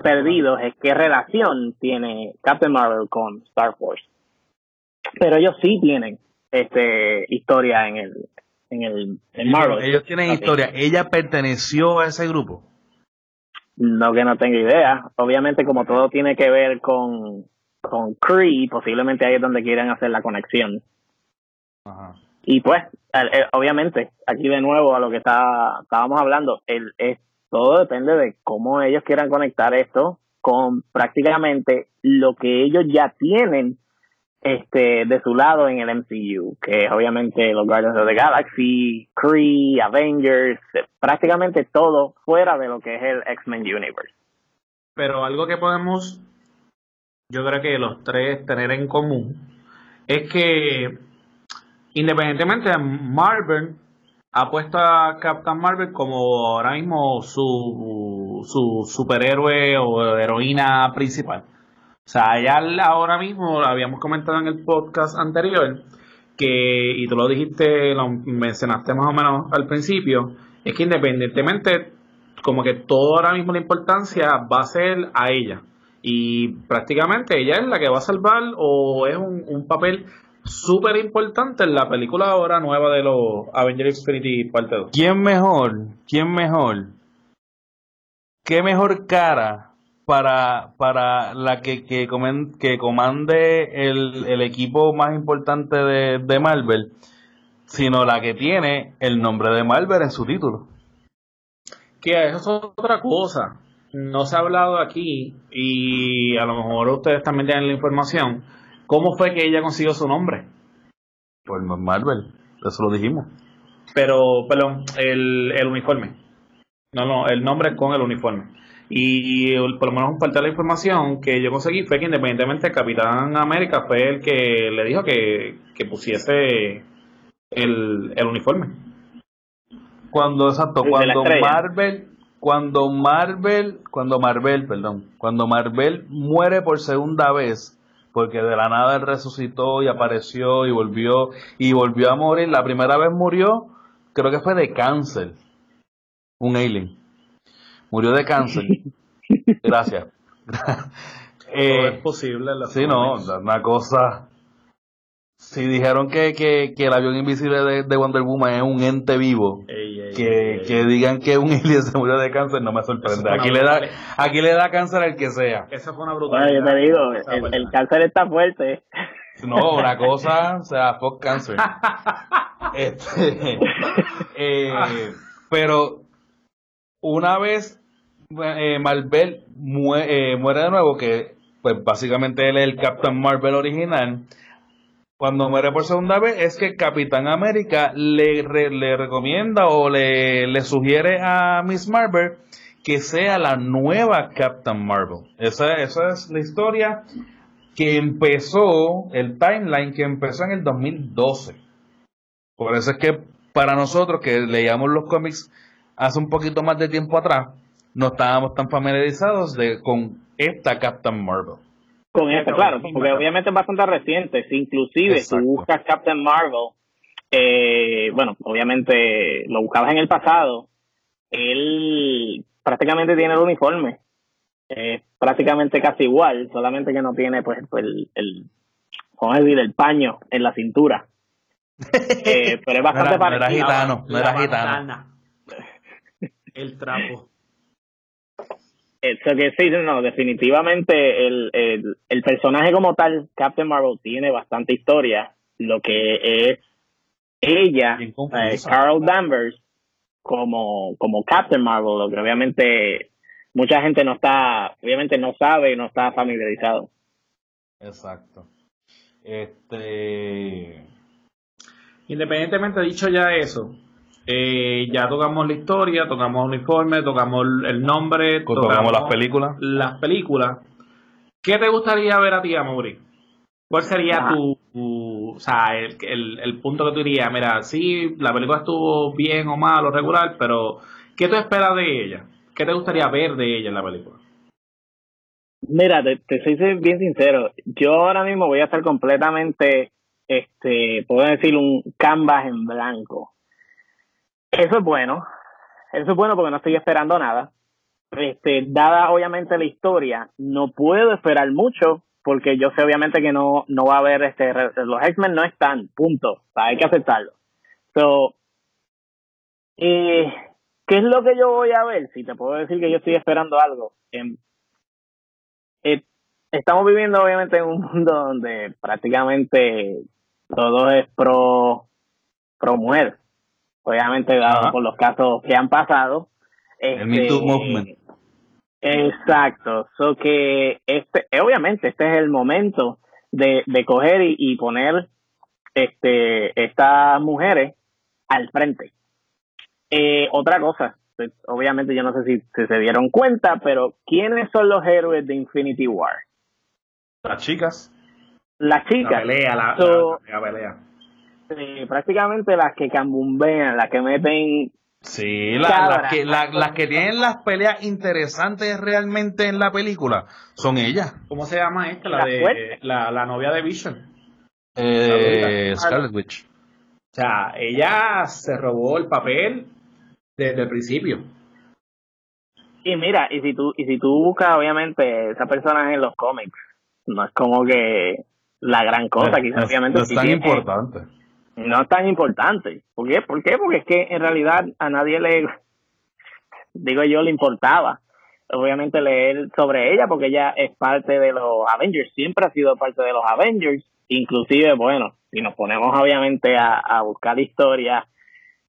perdidos es qué relación tiene Captain Marvel con Star Force pero ellos sí tienen este historia en el en el en Marvel. Ellos tienen historia. Ella perteneció a ese grupo. No que no tengo idea. Obviamente como todo tiene que ver con con Kree, posiblemente ahí es donde quieren hacer la conexión. Ajá. Y pues, el- obviamente, aquí de nuevo a lo que está, estábamos hablando, el, es, todo depende de cómo ellos quieran conectar esto con prácticamente lo que ellos ya tienen este de su lado en el MCU, que es obviamente los Guardians of the Galaxy, Kree, Avengers, eh, prácticamente todo fuera de lo que es el X-Men Universe. Pero algo que podemos, yo creo que los tres tener en común, es que independientemente de Marvel ha puesto a Captain Marvel como ahora mismo su, su superhéroe o heroína principal. O sea, ella ahora mismo, habíamos comentado en el podcast anterior, que, y tú lo dijiste, lo mencionaste más o menos al principio, es que independientemente, como que todo ahora mismo la importancia va a ser a ella. Y prácticamente ella es la que va a salvar o es un, un papel súper importante en la película ahora nueva de los Avengers Infinity parte 2. ¿Quién mejor? ¿Quién mejor? ¿Qué mejor cara para, para la que, que, comen- que comande el, el equipo más importante de, de Marvel, sino la que tiene el nombre de Marvel en su título? Que eso es otra cosa. No se ha hablado aquí y a lo mejor ustedes también tienen la información. ¿Cómo fue que ella consiguió su nombre? Pues no es Marvel, eso lo dijimos. Pero, perdón, el, el uniforme. No, no, el nombre con el uniforme. Y, por lo menos parte de la información que yo conseguí fue que independientemente Capitán América fue el que le dijo que, que pusiese el, el uniforme. Cuando, exacto, El cuando. Marvel, cuando Marvel, cuando Marvel, perdón, cuando Marvel muere por segunda vez, porque de la nada él resucitó y apareció y volvió, y volvió a morir, la primera vez murió, creo que fue de cáncer, un alien, murió de cáncer, gracias. Eh, Todo es posible. Sí, no, una cosa. Si dijeron que, que, que el avión invisible de, de Wonder Woman es un ente vivo, Ey, ey, que, ey, que digan que un alien se murió de cáncer no me sorprende. Aquí le da, aquí le da cáncer al que sea. Esa fue una Bueno, brutalidad. yo te digo, el, cáncer está fuerte. No, una cosa, o sea, fuck cancer. Este, eh, pero una vez eh, Marvel eh, muere de nuevo, que pues básicamente él es el Captain Marvel original, cuando muere por segunda vez es que Capitán América le, re- le recomienda o le, le sugiere a Miss Marvel que sea la nueva Captain Marvel. Esa, esa es la historia que empezó, el timeline que empezó en el 2012. Por eso es que para nosotros que leíamos los cómics hace un poquito más de tiempo atrás, no estábamos tan familiarizados con esta Captain Marvel. Con esta, claro, porque obviamente es bastante reciente. Si inclusive si buscas Captain Marvel, eh, bueno, obviamente lo buscabas en el pasado, él prácticamente tiene el uniforme. Prácticamente casi igual, solamente que no tiene pues el, el, vamos a decir, el paño en la cintura. Eh, pero es bastante parecido. No era gitano, no era gitano. El trapo. Eso que sí, no, definitivamente el, el, el personaje como tal, Captain Marvel, tiene bastante historia. Lo que es ella, eh, Carol Danvers, como, como Captain Marvel, lo que obviamente mucha gente no está, obviamente no sabe y no está familiarizado. Exacto. Este. Independientemente dicho ya eso, eh, ya tocamos la historia, tocamos el uniforme, tocamos el nombre, tocamos, las películas. Las películas. ¿Qué te gustaría ver a ti, Amaury? ¿Cuál sería tu, o sea, el, el, punto que tú dirías? Mira, sí, la película estuvo bien o mal o regular, pero ¿qué tú esperas de ella? ¿Qué te gustaría ver de ella en la película? Mira, te, te soy bien sincero. Yo ahora mismo voy a estar completamente, este, puedo decir, un canvas en blanco. Eso es bueno. Eso es bueno porque no estoy esperando nada. Este, dada obviamente la historia, no puedo esperar mucho porque yo sé obviamente que no, no va a haber este los X-Men no están, punto. hay que aceptarlo. So, eh, ¿qué es lo que yo voy a ver? Si te puedo decir que yo estoy esperando algo. Em, eh, estamos viviendo obviamente en un mundo donde prácticamente todo es pro pro mujer obviamente dado por los casos que han pasado. el Me Too este, Movement. Exacto, so que este, obviamente este es el momento de, de coger y, poner este estas mujeres al frente. Eh, otra cosa, pues, obviamente yo no sé si, se dieron cuenta, pero ¿quiénes son los héroes de Infinity War? Las chicas. Las chicas. La pelea, la, la pelea prácticamente las que cambumbean, las que meten Sí, las que, las que tienen las peleas interesantes realmente en la película son ellas. ¿Cómo se llama esta? La, de la, la, novia de Vision. Eh, Scarlet Witch. O sea, ella se robó el papel desde el principio. Y mira, y si tú, y si tú buscas obviamente esa persona en los cómics, no es como que la gran cosa, quizás obviamente. es tan importante no es tan importante. ¿Por qué? ¿Por qué? Porque es que en realidad a nadie le, digo yo, le importaba. Obviamente leer sobre ella porque ella es parte de los Avengers, siempre ha sido parte de los Avengers. Inclusive, bueno, si nos ponemos obviamente a, buscar historia.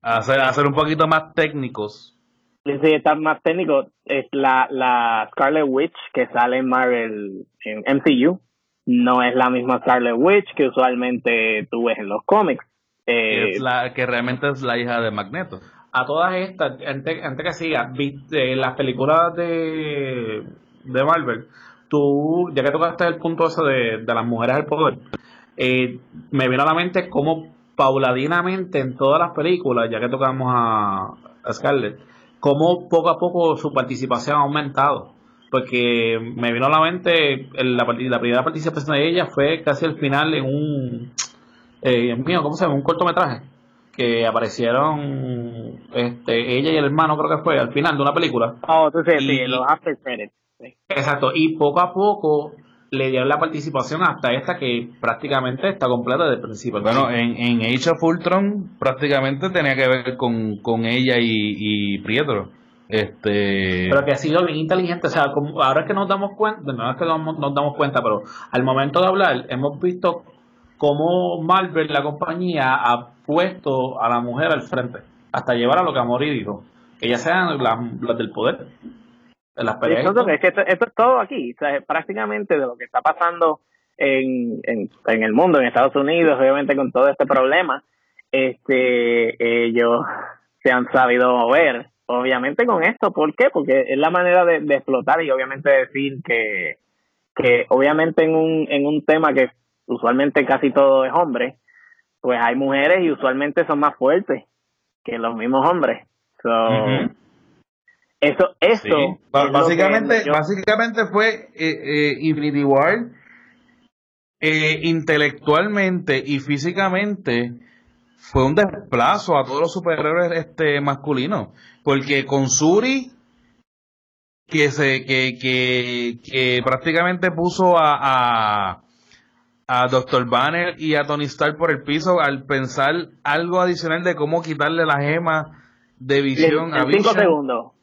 A hacer, hacer un poquito más técnicos. Sí, estar más técnico. Es la, la Scarlet Witch que sale en Marvel, en MCU. No es la misma Scarlet Witch que usualmente tú ves en los cómics que, es la, que realmente es la hija de Magneto. A todas estas, antes, antes que siga, viste las películas de, de Marvel, tú, ya que tocaste el punto ese de, las mujeres del poder, eh, me vino a la mente cómo pauladinamente en todas las películas, ya que tocamos a, Scarlett, cómo poco a poco su participación ha aumentado. Porque me vino a la mente la, la primera participación de ella fue casi al final en un eh, mío, ¿cómo se llama? Un cortometraje que aparecieron este, ella y el hermano, creo que fue al final de una película. Oh, sí, los after credits. Exacto, y poco a poco le dieron la participación hasta esta que prácticamente está completa desde el principio. Bueno, en, en Age of Ultron prácticamente tenía que ver con, con ella y, y Pietro. Este... Pero que ha sido bien inteligente, o sea, como, ahora es que nos damos cuenta, no es que nos damos cuenta, pero al momento de hablar hemos visto cómo Marvel, la compañía, ha puesto a la mujer al frente, hasta llevar a lo que Amori dijo, que ya sean las, del poder. las peleas. esto, es todo aquí, prácticamente de lo que está pasando en, en, el mundo, en Estados Unidos, obviamente con todo este problema, este ellos se han sabido mover, obviamente con esto, ¿por qué? Porque es la manera de, de explotar y obviamente decir que, que obviamente en un, en un tema que usualmente casi todo es hombre, pues hay mujeres y usualmente son más fuertes que los mismos hombres. So, Eso, eso. Básicamente, básicamente fue eh, eh, Infinity War eh, intelectualmente y físicamente fue un desplazo a todos los superhéroes este masculinos. Porque con Suri, que se, que, que, que prácticamente puso a, a, a Dr. Banner y a Tony Stark por el piso al pensar algo adicional de cómo quitarle la gema de visión a Vision. segundos.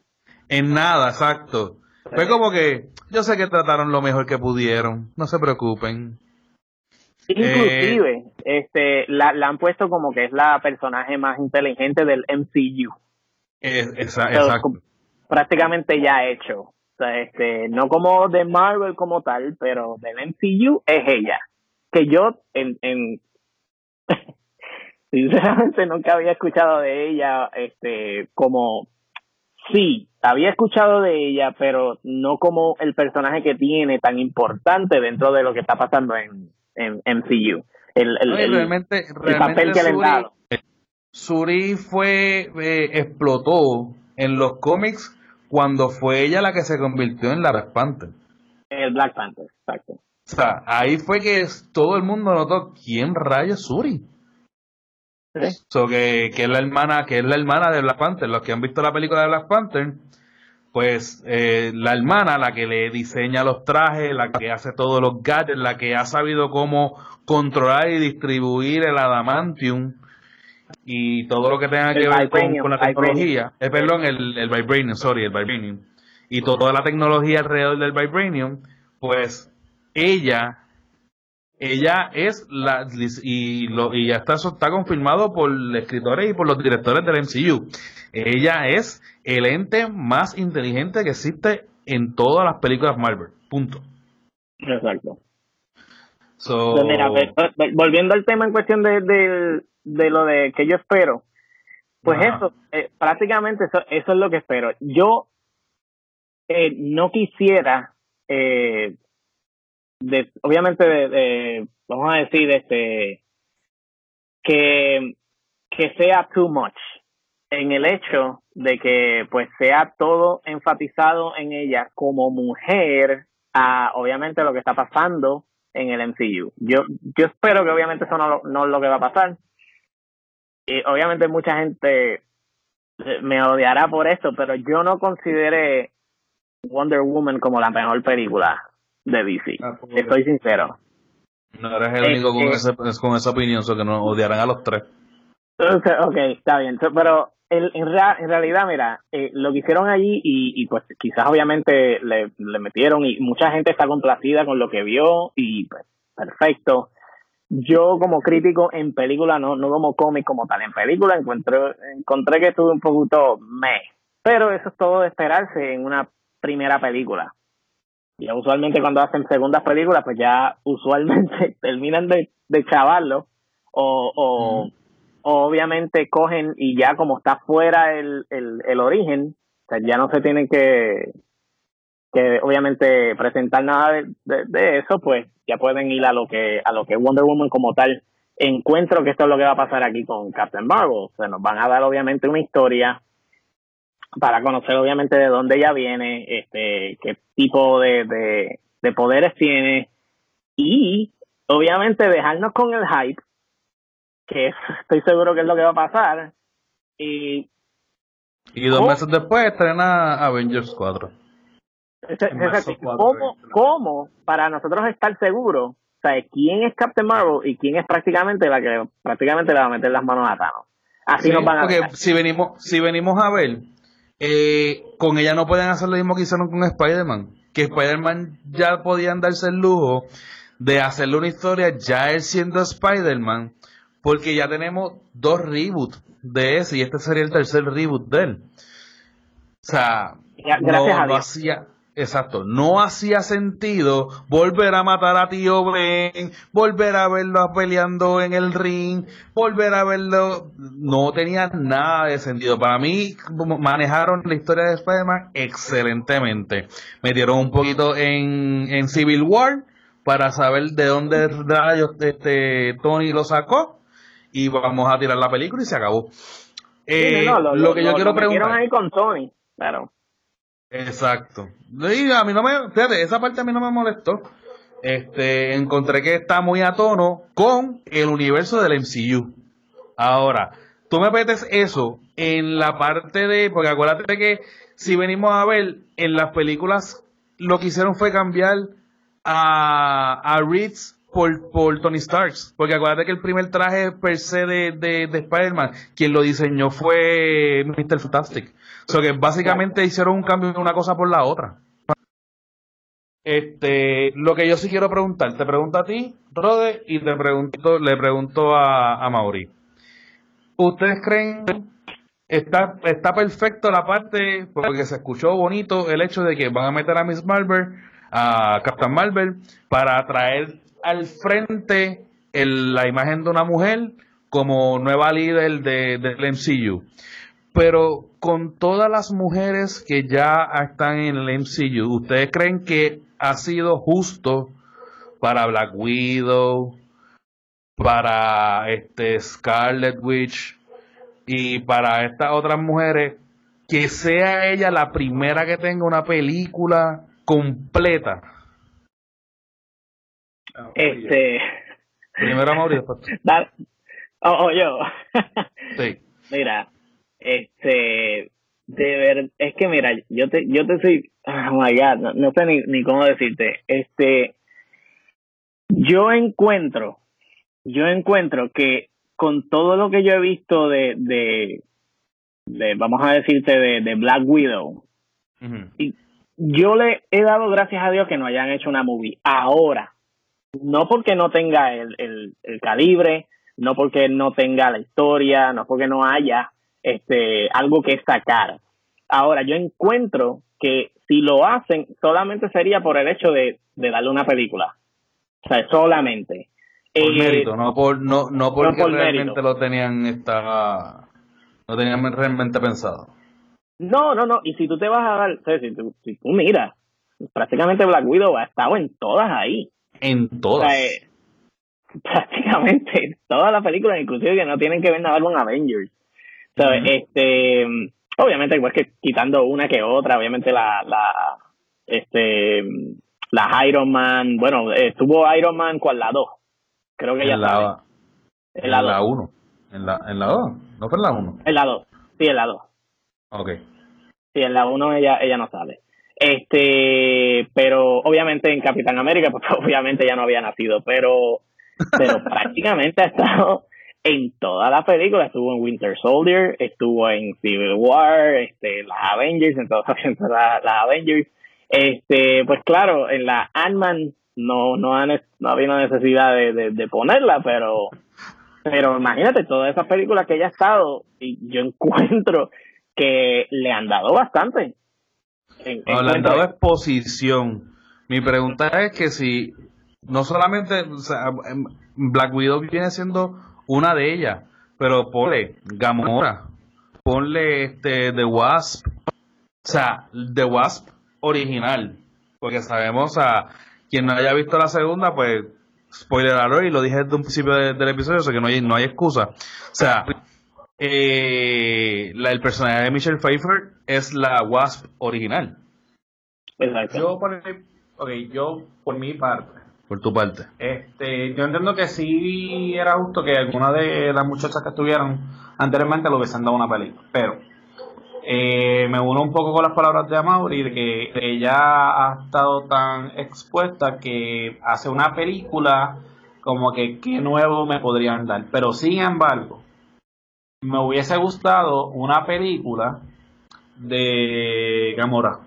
En nada, exacto. Fue como que yo sé que trataron lo mejor que pudieron, no se preocupen. Inclusive, eh, este, la, han puesto como que es la personaje más inteligente del MCU. exacto. prácticamente ya hecho. O sea, este, no como de Marvel como tal, pero del MCU es ella. Que yo, en, en sinceramente nunca había escuchado de ella, este, como, sí, había escuchado de ella, pero no como el personaje que tiene tan importante dentro de lo que está pasando en, en MCU. El, el, realmente, papel que le dado. Suri fue, eh, explotó en los cómics cuando fue ella la que se convirtió en la Black Panther. El Black Panther, exacto. O sea, ahí fue que todo el mundo notó quién rayos Suri. So que, que, es la hermana, que es la hermana de Black Panther. Los que han visto la película de Black Panther, pues eh, la hermana, la que le diseña los trajes, la que hace todos los gadgets, la que ha sabido cómo controlar y distribuir el adamantium y todo lo que tenga que ver con, la tecnología, eh, perdón, el, el vibranium, sorry, el vibranium, y toda la tecnología alrededor del vibranium, pues ella ella es la y, lo, y ya está eso está confirmado por escritores y por los directores del MCU. Ella es el ente más inteligente que existe en todas las películas Marvel. Punto. Exacto. So... mira, volviendo al tema en cuestión de, de, lo de que yo espero, pues eso, eh, prácticamente eso, eso es lo que espero. Yo eh, no quisiera eh, de, obviamente, de, vamos a decir, este, que, que sea too much en el hecho de que pues sea todo enfatizado en ella como mujer a obviamente lo que está pasando en el MCU. Yo yo espero que obviamente eso no, no es lo que va a pasar. Y obviamente mucha gente me odiará por esto, pero yo no consideré Wonder Woman como la mejor película de DC. Ah, Estoy sincero. No eres el único con, ese, con esa opinión, so que nos odiarán a los tres. Ok, está bien. pero en, en, realidad, mira, eh, lo que hicieron allí y, y pues quizás obviamente le, le, metieron y mucha gente está complacida con lo que vio y pues perfecto. Yo como crítico en película, no, no como cómic como tal, en película encontré, encontré que estuve un poquito meh. Pero eso es todo de esperarse en una primera película. Y usualmente cuando hacen segundas películas, pues ya usualmente terminan de, de chavarlo o, o, obviamente cogen y ya como está fuera el, el, el origen, ya no se tienen que, que obviamente presentar nada de, de, eso, pues ya pueden ir a lo que a lo que Wonder Woman como tal encuentro que esto es lo que va a pasar aquí con Captain Marvel. O sea, nos van a dar obviamente una historia para conocer obviamente de dónde ella viene, este, qué tipo de, de, poderes tiene y obviamente dejarnos con el hype, que estoy seguro que es lo que va a pasar. Y, y dos meses después estrena Avengers 4. ¿Cómo, ¿Cómo, para nosotros estar seguros, o quién es Captain Marvel y quién es prácticamente la que prácticamente le va a meter las manos a Thanos? Así nos van a porque si venimos, si venimos a ver, eh, con ella no pueden hacer lo mismo que hicieron con Spider-Man. Que Spider-Man ya podían darse el lujo de hacerle una historia ya él siendo Spider-Man, porque ya tenemos dos reboots de ese y este sería el tercer reboot de él. O sea, no, no hacía Exacto, no hacía sentido volver a matar a tío Ben, volver a verlo peleando en el ring, volver a verlo, no tenía nada de sentido. Para mí manejaron la historia de Spider-Man excelentemente. Metieron un poquito en, en Civil War para saber de dónde rayos este Tony lo sacó y vamos a tirar la película y se acabó. Eh, lo, que yo quiero preguntar. ahí con Tony, claro Exacto. Y a mí no me, fíjate, esa parte a mí no me molestó. Este, encontré que está muy a tono con el universo del MCU. Ahora, tú me metes eso en la parte de, porque acuérdate que si venimos a ver en las películas, lo que hicieron fue cambiar a, a Reeds por, por Tony Stark. Porque acuérdate que el primer traje per se de, de, de Spider-Man, quien lo diseñó fue Mr. Fantastic. O sea que básicamente hicieron un cambio de una cosa por la otra. Este, lo que yo sí quiero preguntar, te pregunto a ti, Rode, y te pregunto, le pregunto a, a Mauri. ¿Ustedes creen está, está perfecto la parte, porque se escuchó bonito el hecho de que van a meter a Miss Marvel, a Captain Marvel, para traer al frente el, la imagen de una mujer como nueva líder de, del MCU. Pero con todas las mujeres que ya están en el MCU, ¿ustedes creen que ha sido justo para Black Widow, para este Scarlet Witch y para estas otras mujeres que sea ella la primera que tenga una película completa? Este. Primero Mauricio. Dale. Oh, oh, yo. Sí. Mira, este. De ver, es que mira, yo te, yo te soy, oh my god, no, no sé ni, ni cómo decirte. Este, yo encuentro, yo encuentro que con todo lo que yo he visto de, de, de vamos a decirte, de, de Black Widow, y yo le he dado gracias a Dios que no hayan hecho una movie. Ahora, no porque no tenga el, el, el calibre, no porque no tenga la historia, no porque no haya este algo que sacar. Ahora, yo encuentro que si lo hacen, solamente sería por el hecho de, de darle una película. O sea, solamente. Por Eh, mérito, no por no no porque por realmente mérito. lo tenían esta no tenían realmente pensado. No, no, no. Y si tú te vas a dar, o sea, si tú, si tú miras, prácticamente Black Widow ha estado en todas ahí. En O todas. sea, eh, prácticamente todas las películas, inclusive que no tienen que ver nada con Avengers. ¿Sabes? Ujú. Este, obviamente, igual que quitando una que otra, obviamente la, la, este, la Iron Man, bueno, estuvo Iron Man con la 2. Creo que ya en sabe. la En en la la 2. 1. En la en la 2, no fue en la 1. En la 2. Sí, en la 2. Okay. Sí, en la 1 ella, ella no sale. Este, pero obviamente en Capitán América, pues obviamente ya no había nacido, pero, pero prácticamente ha estado en toda la película, estuvo en Winter Soldier, estuvo en Civil War, este, las Avengers, en todas las las Avengers. Este, pues claro, en la Ant-Man no, no, ha no había una necesidad de, de, de ponerla, pero, pero imagínate todas esas películas que ella ha estado y yo encuentro que le han dado bastante. En- No, le han dado exposición. Mi pregunta es que si no solamente o sea, em, Black Widow viene siendo una de ellas, pero ponle Gamora, ponle este The Wasp, o sea, The Wasp original, porque sabemos a quien no haya visto la segunda, pues spoiler alert y lo dije desde un principio de- del episodio, o sea que no hay, no hay excusa. O sea, eh, la, el personaje de Michelle Pfeiffer es la Wasp original, Exacto. Yo por, ok, yo por mi parte, por tu parte. este, yo entiendo que sí era justo que algunas de las muchachas que estuvieron anteriormente lo hubiesen dado una película, pero eh, me uno un poco con las palabras de Amaury de que ella ha estado tan expuesta que hace una película como que qué nuevo me podrían dar, pero sin embargo me hubiese gustado una película de Gamora.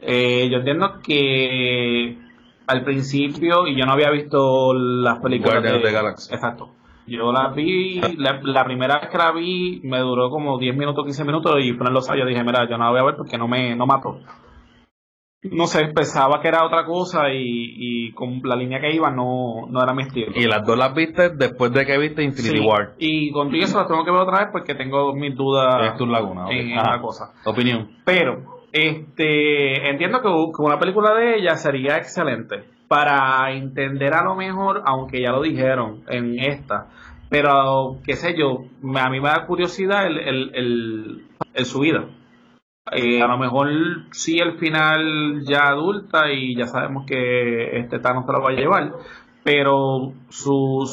Eh, yo entiendo que al principio, y yo no había visto las películas Guardians of the Galaxy. Exacto. Yo la vi, la, la primera vez que la vi me duró como 10 minutos, 15 minutos y ponerlo yo dije, mira, yo no la voy a ver porque no me no mató. No sé, pensaba que era otra cosa y, y con la línea que iba no, no era mi estilo. Y las dos las viste después de que viste Infinity Sí, War. Y contigo eso las tengo que ver otra vez porque tengo mis dudas Es tu laguna. en Ajá. la cosa. Opinión. Pero, este, entiendo que, que una película de ella sería excelente para entender a lo mejor, aunque ya lo dijeron en esta, pero qué sé yo, a mí me da curiosidad el, el, el, el su vida. Eh, a lo mejor sí el final ya adulta y ya sabemos que este Thanos se lo va a llevar, pero sus,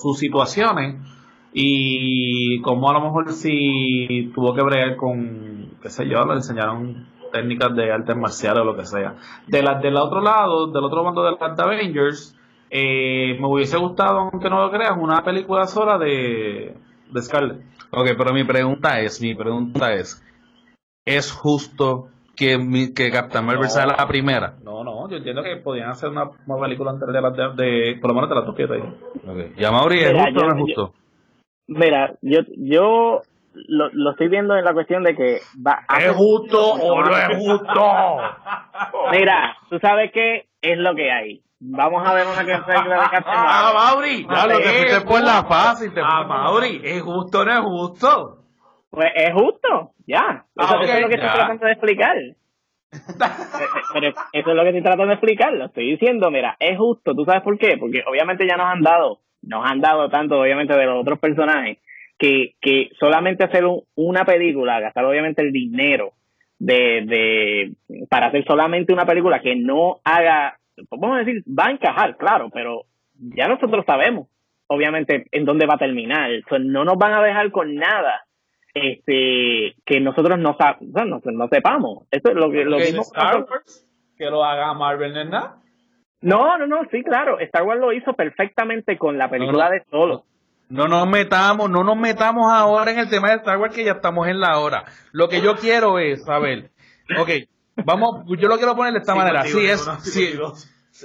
sus situaciones y como a lo mejor si tuvo que bregar con, qué sé yo, le enseñaron técnicas de artes marciales o lo que sea. De la, del otro lado, del otro bando de las Avengers, eh, me hubiese gustado, aunque no lo creas, una película sola de, de Scarlett. Ok, pero mi pregunta es, mi pregunta es, ¿es justo que, mi, que Captain Marvel sea la primera? No, no, yo entiendo que podían hacer una, una película antes de, las de, de, por lo menos de las dos que Okay. ¿Y a Mauri es justo o no es justo? Mira, yo, yo lo, lo estoy viendo en la cuestión de que va ¿Es justo o no es justo? Mira, tú sabes qué es lo que hay. Vamos a ver una película de Ah. Mauri, Ya lo te fuiste por la fácil. Te Ah, Mauri, ¿es justo o no es justo? Pues es justo, ya. Eso, Ah, ok, eso es lo que ya. estoy tratando de explicar. Pero eso es lo que estoy tratando de explicar. Lo estoy diciendo, mira, es justo. ¿Tú sabes por qué? Porque obviamente ya nos han dado, nos han dado tanto, obviamente, de los otros personajes, que, que solamente hacer un- una película, gastar obviamente el dinero de, de, para hacer solamente una película que no haga, vamos a decir, va a encajar, claro, pero ya nosotros sabemos, obviamente, en dónde va a terminar. No nos van a dejar con nada este que nosotros no, no, no sepamos. Eso es lo que lo mismo Star Wars, que lo haga Marvel, ¿no es nada? No, no, no, sí, claro. Star Wars lo hizo perfectamente con la película No, no. de Solo. No nos metamos, no nos metamos ahora en el tema de Star Wars que ya estamos en la hora. Lo que yo quiero es saber, ok, vamos, yo lo quiero poner de esta manera. Sí, es, sí,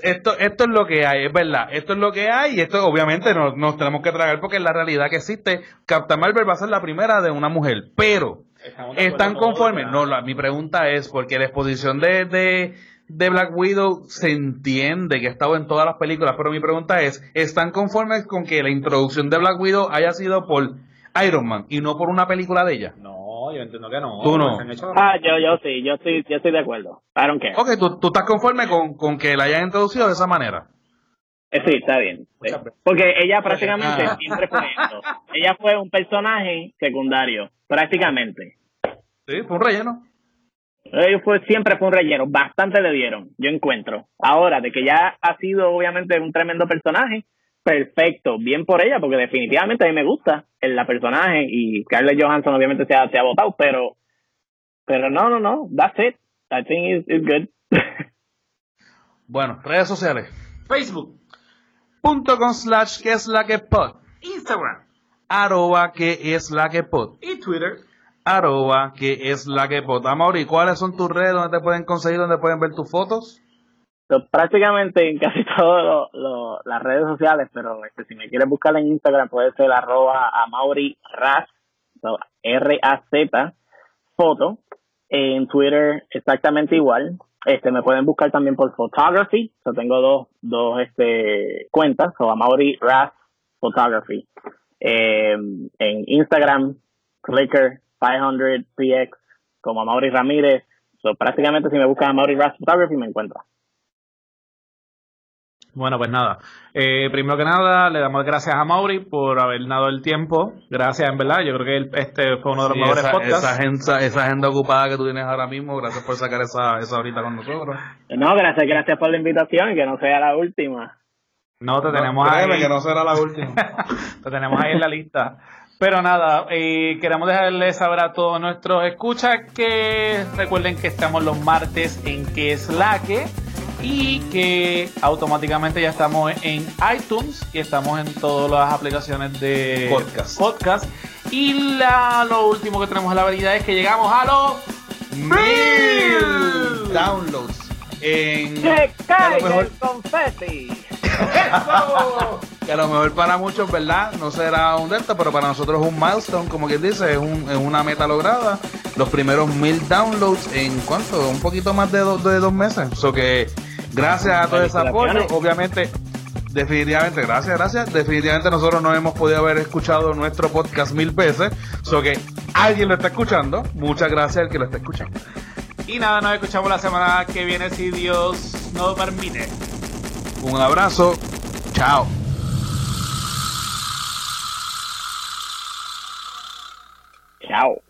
esto, esto es lo que hay, es verdad. Esto es lo que hay y esto obviamente nos, nos tenemos que tragar porque es la realidad que existe. Captain Marvel va a ser la primera de una mujer, pero ¿están conformes? No, la, mi pregunta es porque la exposición de, de, de Black Widow se entiende que ha estado en todas las películas, pero mi pregunta es, ¿están conformes con que la introducción de Black Widow haya sido por Iron Man y no por una película de ella? No, yo entiendo que no. Tú no. Han hecho- Ah, yo, yo sí, yo estoy, yo estoy de acuerdo. I don't care. Ok, ¿tú, tú estás conforme con, con que la hayan introducido de esa manera? Eh, sí, está bien. sí. Porque ella prácticamente Ah. siempre fue eso. Ella fue un personaje secundario, prácticamente. Sí, fue un relleno. Ella fue, siempre fue un relleno, bastante le dieron, yo encuentro. Ahora, de que ya ha sido obviamente un tremendo personaje, perfecto, bien por ella, porque definitivamente a mí me gusta el la personaje y Scarlett Johansson obviamente se ha, se ha votado, pero pero no, no, no, that's it. I think it's, it's good. Bueno, redes sociales. Facebook, Punto con slash que es la que pod. Instagram Arroba que es la que pod. y Twitter. Arroba que es la que pod. Amaury, ¿cuáles son tus redes donde te pueden conseguir, donde pueden ver tus fotos? So, prácticamente en casi todas las redes sociales, pero este, si me quieres buscar en Instagram puede ser arroba a Mauri Raz, so, R-A-Z, foto. En Twitter exactamente igual. Este, me pueden buscar también por photography. So, tengo dos, dos este, cuentas, so, a Mauri Raz Photography. Eh, en Instagram, Clicker 500px, como a Mauri Ramírez. So, prácticamente si me buscan a Mauri Raz Photography me encuentran. Bueno, pues nada. Eh, primero que nada, le damos gracias a Mauri por haber dado el tiempo. Gracias, en verdad. Yo creo que el- este fue uno de los Sí, mejores esa, podcasts. esa agenda, esa agenda ocupada que tú tienes ahora mismo, gracias por sacar esa, esa ahorita con nosotros. No, gracias, gracias por la invitación y que no sea la última. No, te tenemos Créeme ahí. que no será la última. Te tenemos ahí en la lista. Pero nada, eh, queremos dejarles saber a todos nuestros escuchas que recuerden que estamos los martes en Que es la que y que automáticamente ya estamos en iTunes y estamos en todas las aplicaciones de Podcast. podcast. Y la, lo último que tenemos en la avenida es que llegamos a los Mil downloads. En, ¡Que a lo caiga mejor- el confeti! que a lo mejor para muchos, ¿verdad? No será un delta, pero para nosotros es un milestone, como quien dice, es, un- es una meta lograda. Los primeros mil downloads en cuánto? Un poquito más de, dos de dos meses. So que gracias a todo ese apoyo, obviamente, definitivamente, gracias, gracias. Definitivamente nosotros no hemos podido haber escuchado nuestro podcast mil veces. So que alguien lo está escuchando. Muchas gracias al que lo está escuchando. Y nada, nos escuchamos la semana que viene si Dios nos permite. Un abrazo. Chao. Chao.